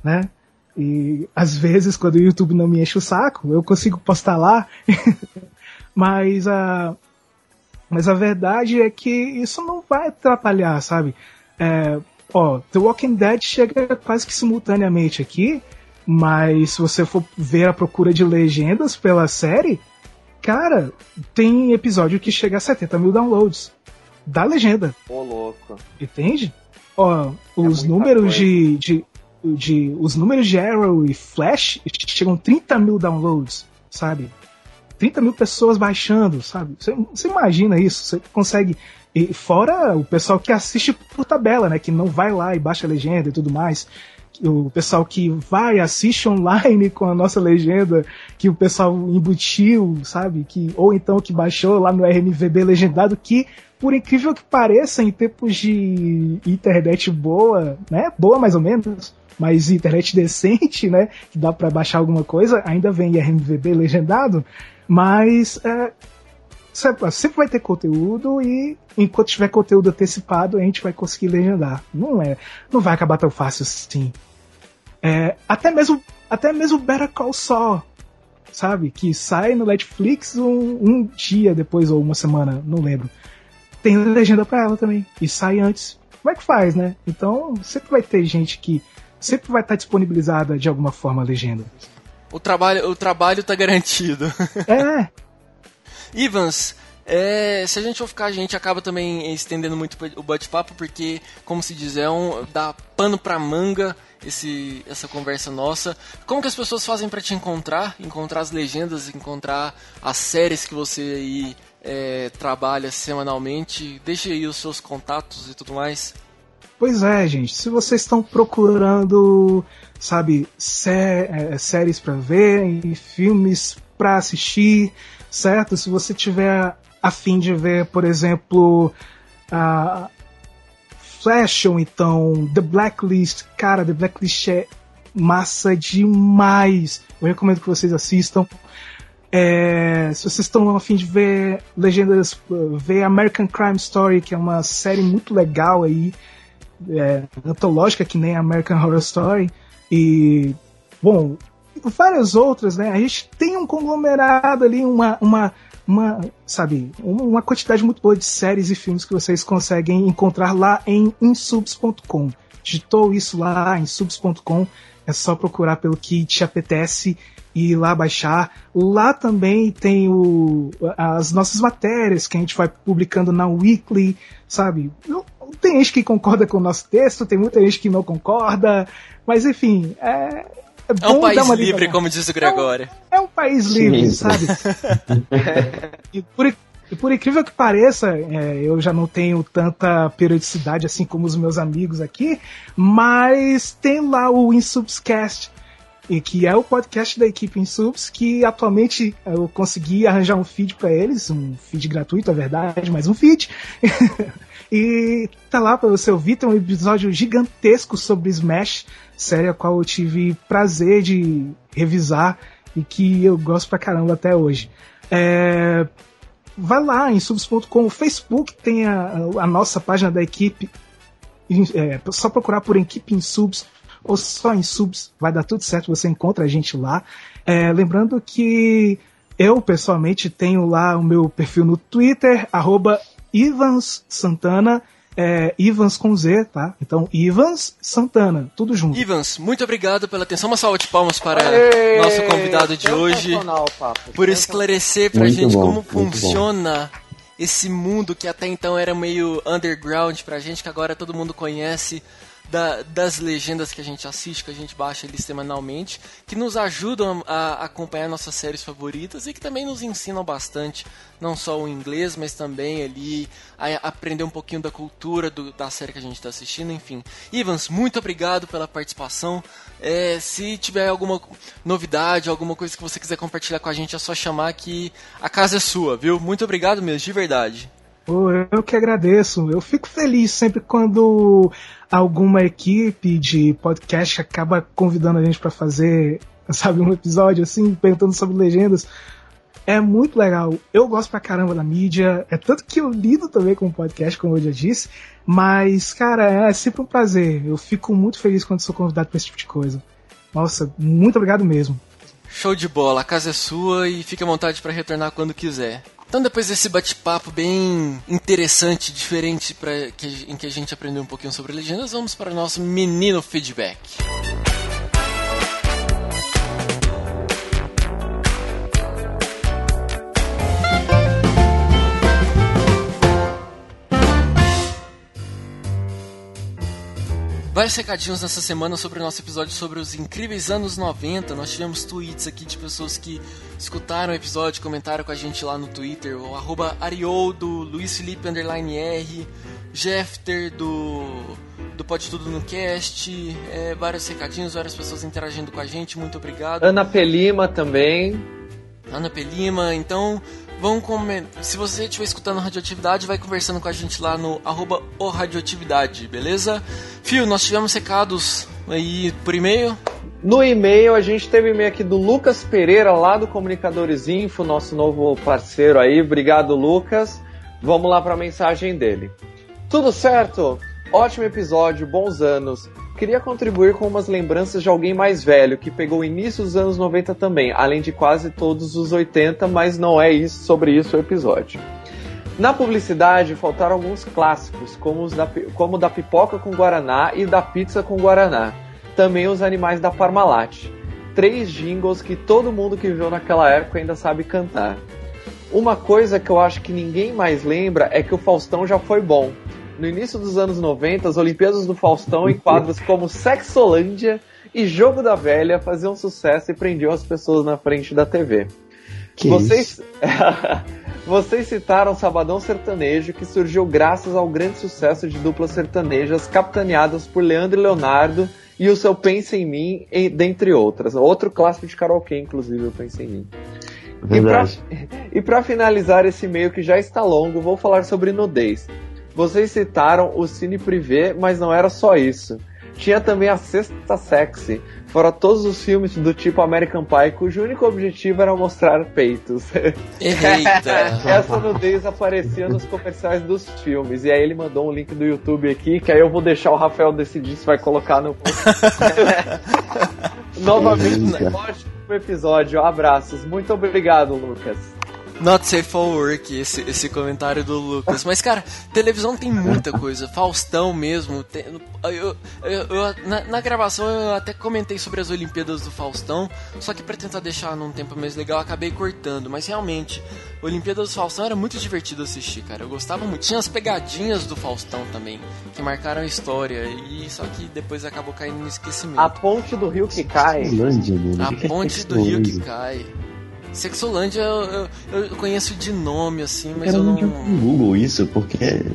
Speaker 5: né? E às vezes, quando o YouTube não me enche o saco, eu consigo postar lá. mas a. Mas a verdade é que isso não vai atrapalhar, sabe? É, ó, The Walking Dead chega quase que simultaneamente aqui, mas se você for ver a procura de legendas pela série, cara, tem episódio que chega a 70 mil downloads da legenda.
Speaker 2: Ô, louco.
Speaker 5: Entende? Ó, os é números de, de, de, Os números de Arrow e Flash chegam a 30 mil downloads, sabe? 30 mil pessoas baixando, sabe? Você, você imagina isso? Você consegue. E fora o pessoal que assiste por tabela, né? Que não vai lá e baixa a legenda e tudo mais. O pessoal que vai, assiste online com a nossa legenda, que o pessoal embutiu, sabe? Que, ou então que baixou lá no RMVB legendado, que por incrível que pareça, em tempos de internet boa, né? Boa mais ou menos, mas internet decente, né? Que dá para baixar alguma coisa, ainda vem RMVB legendado. Mas é, sempre vai ter conteúdo e enquanto tiver conteúdo antecipado a gente vai conseguir legendar. Não é, não vai acabar tão fácil assim. É, até mesmo até mesmo Better Call Saul, sabe, que sai no Netflix um, um dia depois ou uma semana, não lembro. Tem legenda para ela também e sai antes. Como é que faz, né? Então sempre vai ter gente que sempre vai estar disponibilizada de alguma forma a legenda
Speaker 1: o trabalho, o trabalho tá garantido.
Speaker 5: É.
Speaker 1: Ivans, é, se a gente for ficar, a gente acaba também estendendo muito o bate-papo, porque, como se diz, é um, dá pano pra manga esse, essa conversa nossa. Como que as pessoas fazem para te encontrar? Encontrar as legendas, encontrar as séries que você aí é, trabalha semanalmente? Deixe aí os seus contatos e tudo mais.
Speaker 5: Pois é, gente. Se vocês estão procurando, sabe, sé é, séries para ver filmes para assistir, certo? Se você tiver a fim de ver, por exemplo, a Flash ou então The Blacklist, cara, The Blacklist é massa demais. Eu recomendo que vocês assistam. É, se vocês estão a fim de ver legendas, ver American Crime Story, que é uma série muito legal aí é, antológica que nem American Horror Story e bom várias outras né a gente tem um conglomerado ali uma uma uma sabe uma quantidade muito boa de séries e filmes que vocês conseguem encontrar lá em insubs.com digitou isso lá em subs.com é só procurar pelo que te apetece e ir lá baixar. Lá também tem o, as nossas matérias que a gente vai publicando na Weekly, sabe? Tem gente que concorda com o nosso texto, tem muita gente que não concorda, mas enfim, é.
Speaker 1: É, é um país livre, como diz o Gregório.
Speaker 5: É um, é um país livre, Sim. sabe? e, por, e por incrível que pareça, é, eu já não tenho tanta periodicidade assim como os meus amigos aqui, mas tem lá o Insubscast, e que é o podcast da equipe Insubs, que atualmente eu consegui arranjar um feed para eles, um feed gratuito, é verdade, mas um feed. E tá lá para você ouvir, tem um episódio gigantesco sobre Smash, série a qual eu tive prazer de revisar e que eu gosto pra caramba até hoje. É, vai lá em subs.com, o Facebook tem a, a, nossa página da equipe, é só procurar por equipe em subs ou só em subs, vai dar tudo certo, você encontra a gente lá. É, lembrando que eu pessoalmente tenho lá o meu perfil no Twitter, arroba Ivans Santana, é, Ivans com Z, tá? Então, Ivans Santana, tudo junto.
Speaker 1: Ivans, muito obrigado pela atenção. Uma salva de palmas para Aê! nosso convidado de hoje. Por esclarecer pra muito gente bom, como funciona bom. esse mundo que até então era meio underground pra gente, que agora todo mundo conhece da, das legendas que a gente assiste, que a gente baixa ali semanalmente, que nos ajudam a, acompanhar nossas séries favoritas e que também nos ensinam bastante, não só o inglês, mas também ali aprender um pouquinho da cultura do, da série que a gente está assistindo, enfim. Ivans, muito obrigado pela participação. É, se tiver alguma novidade, alguma coisa que você quiser compartilhar com a gente, é só chamar que a casa é sua, viu? Muito obrigado mesmo, de verdade.
Speaker 5: Pô, eu que agradeço. Eu fico feliz sempre quando alguma equipe de podcast acaba convidando a gente para fazer, sabe, um episódio assim, perguntando sobre legendas. É muito legal. Eu gosto pra caramba da mídia. É tanto que eu lido também com o podcast, como eu já disse. Mas, cara, é sempre um prazer. Eu fico muito feliz quando sou convidado pra esse tipo de coisa. Nossa, muito obrigado mesmo.
Speaker 1: Show de bola, a casa é sua e fique à vontade para retornar quando quiser. Então, depois desse bate-papo bem interessante, diferente, pra, que, em que a gente aprendeu um pouquinho sobre legendas, vamos para o nosso menino feedback. Vários recadinhos nessa semana sobre o nosso episódio sobre os incríveis anos 90. Nós tivemos tweets aqui de pessoas que escutaram o episódio, comentaram com a gente lá no Twitter. O arroba Arioldo, Luiz Felipe Underline R, Jeffter do, do Pode Tudo no Cast. É, vários recadinhos, várias pessoas interagindo com a gente. Muito obrigado.
Speaker 2: Ana Pelima também.
Speaker 1: Ana Pelima, então vão comentar. Se você estiver escutando Radioatividade, vai conversando com a gente lá no arroba o Radioatividade, beleza? Fio, nós tivemos recados aí por e-mail.
Speaker 2: No e-mail, a gente teve e-mail aqui do Lucas Pereira, lá do Comunicadores Info, nosso novo parceiro aí. Obrigado, Lucas. Vamos lá para a mensagem dele. Tudo certo? Ótimo episódio, bons anos. Queria contribuir com umas lembranças de alguém mais velho, que pegou o início dos anos 90 também, além de quase todos os 80, mas não é isso, sobre isso o episódio. Na publicidade faltaram alguns clássicos, como os da, como da pipoca com guaraná e da pizza com guaraná. Também os animais da Parmalat. Três jingles que todo mundo que viveu naquela época ainda sabe cantar. Uma coisa que eu acho que ninguém mais lembra é que o Faustão já foi bom no início dos anos 90, as Olimpíadas do Faustão em quadros como Sexolândia e Jogo da Velha faziam sucesso e prendiam as pessoas na frente da TV. Que Vocês... Vocês citaram Sabadão Sertanejo, que surgiu graças ao grande sucesso de duplas sertanejas capitaneadas por Leandro e Leonardo e o seu Pensa em Mim, dentre outras. Outro clássico de karaokê, inclusive, o Pensa em Mim.
Speaker 3: Verdade.
Speaker 2: E para finalizar esse meio que já está longo, vou falar sobre nudez. Vocês citaram o Cine Privé, mas não era só isso. Tinha também a Sexta Sexy, fora todos os filmes do tipo American Pie, cujo único objetivo era mostrar peitos.
Speaker 1: Eita!
Speaker 2: Essa nudez aparecia nos comerciais dos filmes. E aí ele mandou um link do YouTube aqui, que aí eu vou deixar o Rafael decidir se vai colocar no. Novamente, ótimo episódio. Abraços. Muito obrigado, Lucas.
Speaker 1: Not safe for work, esse, esse comentário do Lucas. Mas, cara, televisão tem muita coisa. Faustão mesmo. Tem, eu, eu, eu na, na, gravação eu até comentei sobre as Olimpíadas do Faustão. Só que pra tentar deixar num tempo mais legal, acabei cortando. Mas realmente, Olimpíadas do Faustão era muito divertido assistir, cara. Eu gostava muito. Tinha as pegadinhas do Faustão também, que marcaram a história. E só que depois acabou caindo no esquecimento.
Speaker 2: A ponte do rio que cai.
Speaker 1: A ponte do rio que cai. Sexolândia eu, eu, eu, conheço de nome, assim, mas eu, eu não.
Speaker 3: Google isso, porque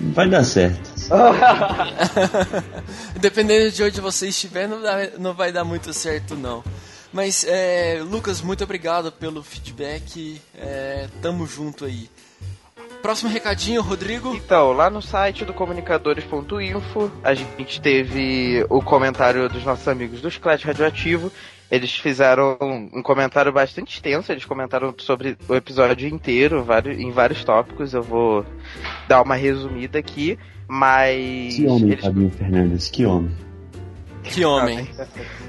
Speaker 3: vai dar certo.
Speaker 1: Dependendo de onde você estiver, não, dá, não vai dar muito certo, não. Mas, é, Lucas, muito obrigado pelo feedback. É, tamo junto aí. Próximo recadinho, Rodrigo.
Speaker 4: Então, lá no site do comunicadores.info, a gente teve o comentário dos nossos amigos do Chiclete Radioativo eles fizeram um comentário bastante extenso, eles comentaram sobre o episódio inteiro, em vários tópicos. Eu vou dar uma resumida aqui, mas.
Speaker 3: Que homem, eles... Fabinho Fernandes, que homem.
Speaker 1: Que homem.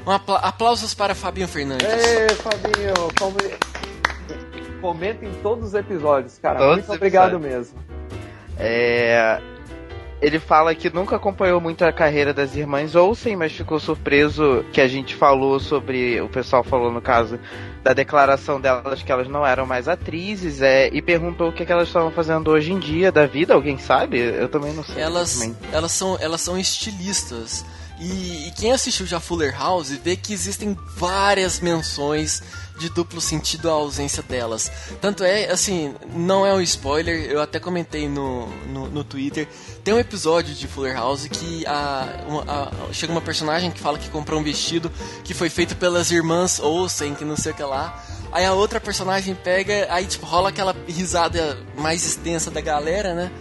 Speaker 1: Um apla aplausos para Fabinho Fernandes.
Speaker 2: Ei, Fabinho, comenta em todos os episódios, cara. Todos Muito obrigado episódios. mesmo.
Speaker 4: É, ele fala que nunca acompanhou muito a carreira das irmãs Olsen, mas ficou surpreso que a gente falou sobre. O pessoal falou, no caso, da declaração delas que elas não eram mais atrizes, é, e perguntou o que, é que elas estavam fazendo hoje em dia da vida. Alguém sabe? Eu também não sei.
Speaker 1: Elas, elas, são, elas são estilistas. E, e, quem assistiu já Fuller House vê que existem várias menções de duplo sentido à ausência delas. Tanto é, assim, não é um spoiler, eu até comentei no, no, no Twitter. Tem um episódio de Fuller House que a, a, chega uma personagem que fala que comprou um vestido que foi feito pelas irmãs Olsen, que não sei o que lá. Aí a outra personagem pega, aí tipo, rola aquela risada mais extensa da galera, né?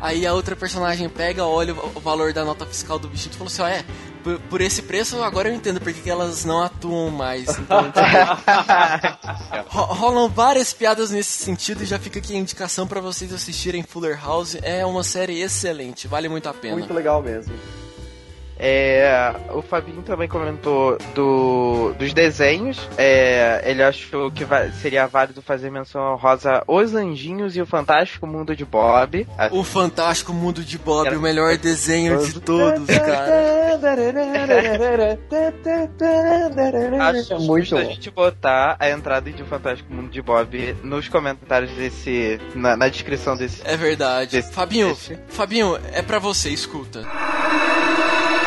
Speaker 1: Aí a outra personagem pega, olha o valor da nota fiscal do vestido e fala assim, ó, é, por, por, esse preço agora eu entendo porque que elas não atuam mais. Então, tipo, rolam várias piadas nesse sentido e já fica aqui a indicação para vocês assistirem Fuller House. É uma série excelente, vale muito a pena.
Speaker 2: Muito legal mesmo.
Speaker 4: É, o Fabinho também comentou do, dos desenhos. É, ele achou que vai, seria válido fazer menção rosa Os Anjinhos e o Fantástico Mundo de Bob.
Speaker 1: O Fantástico Mundo de Bob, Era... o melhor desenho de todos, cara.
Speaker 4: Acho muito a gente botar a entrada de o Fantástico Mundo de Bob nos comentários desse. na, na descrição desse.
Speaker 1: É verdade. Desse, Fabinho, desse. Fabinho, é pra você, escuta.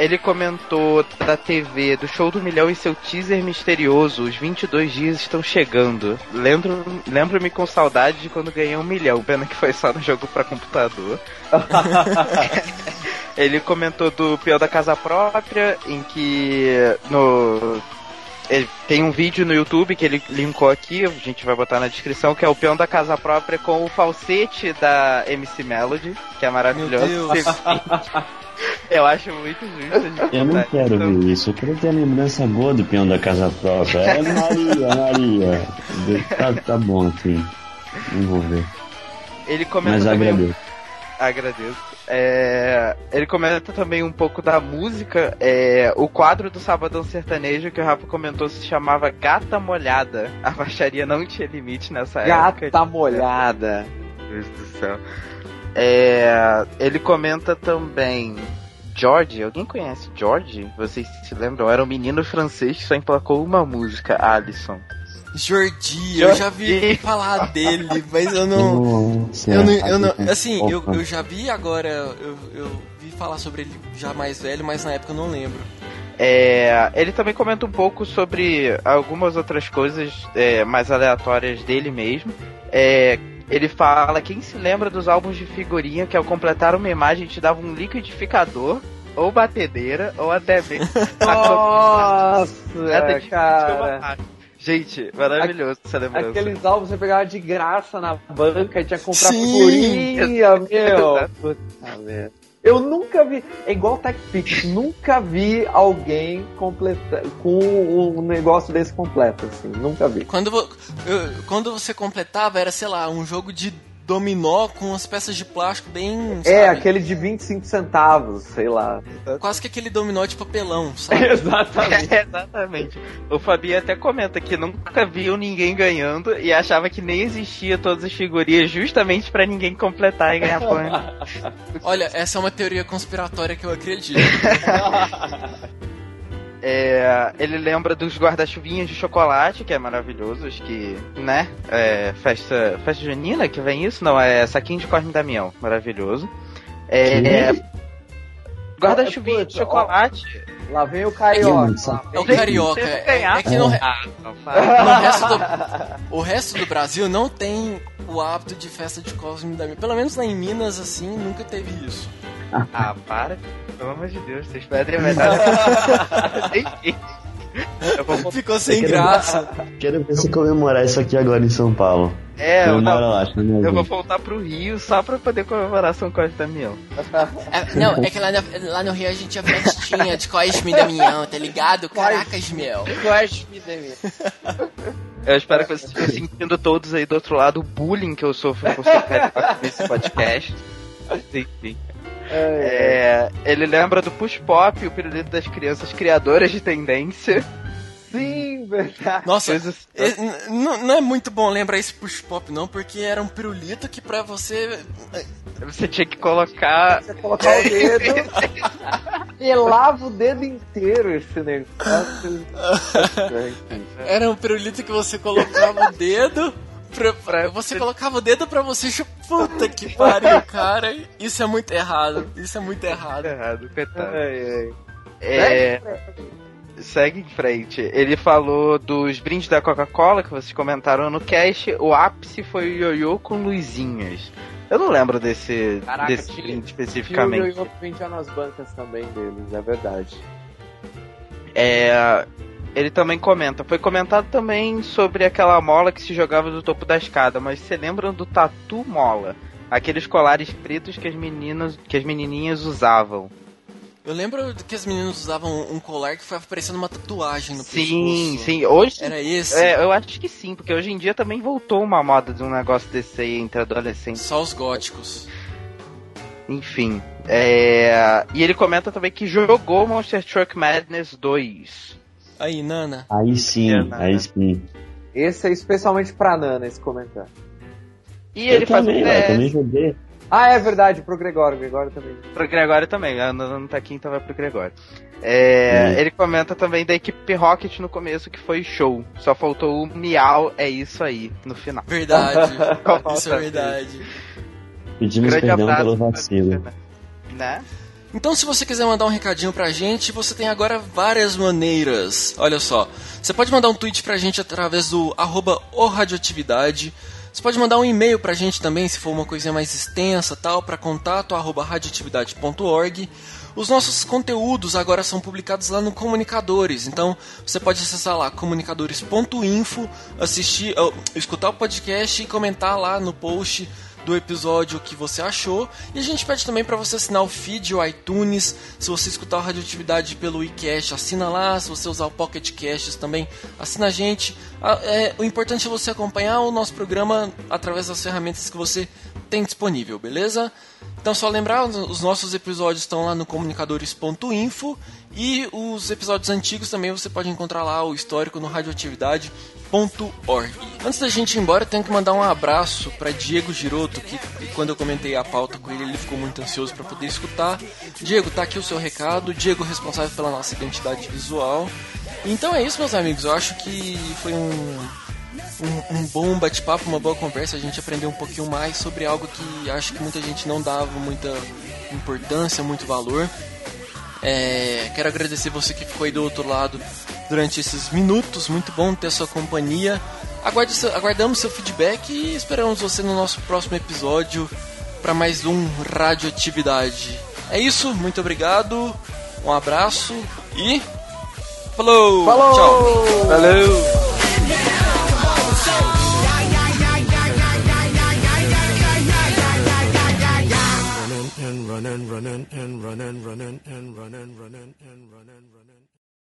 Speaker 4: ele comentou da TV, do Show do Milhão e seu teaser misterioso. Os 22 dias estão chegando. Lembro-me lembro com saudade de quando ganhei um milhão. Pena que foi só no jogo para computador. ele comentou do Peão da Casa Própria, em que no tem um vídeo no YouTube que ele linkou aqui, a gente vai botar na descrição, que é o peão da casa própria com o falsete da MC Melody, que é maravilhoso. Eu acho muito justo.
Speaker 3: Eu não quero então... ver isso. Eu quero ter a lembrança boa do peão da casa própria. É Maria, Maria. Tá, tá bom assim. Não vou ver.
Speaker 4: Ele comenta
Speaker 3: Mas agradeço.
Speaker 4: Agradeço. É, ele comenta também um pouco da música. É, o quadro do Sabadão Sertanejo que o Rafa comentou se chamava Gata Molhada. A baixaria não tinha limite nessa
Speaker 2: Gata
Speaker 4: época.
Speaker 2: Gata Molhada.
Speaker 4: Meu Deus do céu. É, ele comenta também. George, alguém conhece George? Vocês se lembram? Era um menino francês que só emplacou uma música, Alison.
Speaker 1: Jordi, eu já vi falar dele, mas eu não. Eu não, eu não assim, eu, eu já vi agora, eu, eu vi falar sobre ele já mais velho, mas na época eu não lembro.
Speaker 4: É, ele também comenta um pouco sobre algumas outras coisas é, mais aleatórias dele mesmo. É, ele fala: quem se lembra dos álbuns de figurinha que ao completar uma imagem te dava um liquidificador, ou batedeira, ou até mesmo.
Speaker 2: Nossa, até cara.
Speaker 4: Gente, maravilhoso essa lembrança.
Speaker 2: Aqueles álbuns você pegava de graça na banca e tinha que comprar Sim. figurinha, meu. Puta merda. Eu nunca vi. É igual TechPix, nunca vi alguém completa, com um negócio desse completo, assim. Nunca vi.
Speaker 1: Quando, quando você completava, era, sei lá, um jogo de dominó com as peças de plástico bem.
Speaker 2: É, aquele de 25 centavos, sei lá.
Speaker 1: Quase que aquele dominó de papelão, sabe?
Speaker 2: exatamente.
Speaker 4: É, exatamente. O Fabi até comenta que nunca viu ninguém ganhando e achava que nem existia todas as figurinhas justamente para ninguém completar e ganhar pão.
Speaker 1: Olha, essa é uma teoria conspiratória que eu acredito.
Speaker 4: É, ele lembra dos guarda-chuvinhas de chocolate, que é maravilhoso, acho que, né? É, festa, festa junina que vem isso? Não, é saquinho de Cosme Damião, maravilhoso. É, guarda-chuvinha de chocolate.
Speaker 2: Lá vem o carioca.
Speaker 1: É o carioca. É, é que no, ah, no resto do, o resto do Brasil não tem o hábito de festa de Cosme Damião. Pelo menos lá em Minas, assim, nunca teve isso.
Speaker 4: Ah, para. Pelo amor de Deus, vocês pedem
Speaker 1: vou... Ficou sem graça.
Speaker 3: Quero ver se comemorar isso aqui agora em São Paulo.
Speaker 4: É, eu, não, lá, eu vou voltar pro Rio só pra poder comemorar São Cosme Damião.
Speaker 1: É, não, é que lá no, lá no Rio a gente tinha festinha de Cosme Damião, tá ligado? Caracas, meu.
Speaker 2: Cosme Damião.
Speaker 4: Eu espero que vocês estejam sentindo todos aí do outro lado o bullying que eu sofro por ser nesse podcast. Enfim. É, ele lembra do Push Pop, o pirulito das crianças criadoras de tendência.
Speaker 2: Sim, verdade.
Speaker 1: Nossa, é, não, é muito bom lembrar esse push pop, não, porque era um pirulito que pra você.
Speaker 4: Você tinha que colocar.
Speaker 2: Você colocar o dedo. pelava o dedo inteiro esse negócio.
Speaker 1: era um pirulito que você colocava o dedo pra, pra, você colocava o dedo pra você Puta que pariu, cara. Isso é muito errado. Isso é muito errado.
Speaker 4: Muito errado, coitado.
Speaker 2: Ai, ai.
Speaker 4: É. segue em frente. Ele falou dos brindes da Coca-Cola que vocês comentaram no cast. O ápice foi o ioiô com luzinhas. Eu não lembro desse,
Speaker 2: Caraca,
Speaker 4: desse
Speaker 2: tinha-
Speaker 4: brinde
Speaker 2: E o
Speaker 4: especificamente.
Speaker 2: ioiô vendia nas bancas também deles, é verdade.
Speaker 4: É, ele também comenta. Foi comentado também sobre aquela mola que se jogava do topo da escada, mas você lembram do tatu mola? Aqueles colares pretos que as meninas, que as menininhas usavam.
Speaker 1: Eu lembro que as meninas usavam um colar que foi parecendo uma tatuagem no
Speaker 4: Sim,
Speaker 1: pescoço.
Speaker 4: sim. Hoje
Speaker 1: Era esse?
Speaker 4: É, eu acho que sim, porque hoje em dia também voltou uma moda de um negócio desse aí entre adolescentes.
Speaker 1: Só os góticos.
Speaker 4: Enfim. É... E ele comenta também que jogou Monster Truck Madness 2.
Speaker 1: Aí, Nana.
Speaker 3: Aí sim,
Speaker 4: É, nada.
Speaker 3: aí sim.
Speaker 2: Esse é especialmente pra Nana, esse comentário.
Speaker 4: E ele
Speaker 3: eu
Speaker 4: faz
Speaker 3: também,
Speaker 4: um
Speaker 3: ué,
Speaker 4: teste.
Speaker 3: também joguei.
Speaker 2: Ah, é verdade, pro Gregório. O Gregório também.
Speaker 4: Pro Gregório também, a Nana não tá aqui, então vai pro Gregório. É,
Speaker 3: Hum.
Speaker 4: Ele comenta também da equipe Rocket no começo, que foi show. Só faltou o Miau, é isso aí, no final.
Speaker 1: Verdade.
Speaker 4: Qual
Speaker 1: Isso é verdade.
Speaker 3: Pedimos
Speaker 4: Grande
Speaker 3: perdão
Speaker 4: abraço
Speaker 3: pelo vacilo.
Speaker 4: você, Né?
Speaker 1: Então, se você quiser mandar um recadinho pra gente, você tem agora várias maneiras. Olha só, você pode mandar um tweet pra gente através do arroba o radioatividade. Você pode mandar um e-mail pra gente também, se for uma coisinha mais extensa, tal, para contato arroba radioatividade.org. Os nossos conteúdos agora são publicados lá no Comunicadores, então você pode acessar lá comunicadores.info, assistir, escutar o podcast e comentar lá no post do episódio o que você achou. E a gente pede também para você assinar o feed, o iTunes. Se você escutar o Radioatividade pelo iCast, assina lá. Se você usar o Pocket Casts também, assina a gente. É, o importante é você acompanhar o nosso programa através das ferramentas que você tem disponível, beleza? Então só lembrar, os nossos episódios estão lá no comunicadores.info e os episódios antigos também você pode encontrar lá o histórico no radioatividade.org. Antes da gente ir embora, eu tenho que mandar um abraço para Diego Giroto, que quando eu comentei a pauta com ele, ele ficou muito ansioso para poder escutar. Diego, tá aqui o seu recado. Diego responsável pela nossa identidade visual. Então é isso, meus amigos. Eu acho que foi um um, um bom bate-papo, uma boa conversa. A gente aprendeu um pouquinho mais sobre algo que acho que muita gente não dava muita importância, muito valor. É, quero agradecer você que ficou aí do outro lado durante esses minutos. Muito bom ter a sua companhia. Aguarde seu- aguardamos seu feedback e esperamos você no nosso próximo episódio para mais um Radioatividade. É isso, muito obrigado, um abraço e. Falou!
Speaker 2: Falou!
Speaker 1: Tchau!
Speaker 4: Valeu!
Speaker 6: Running, running, and running, running, and running, running, and running.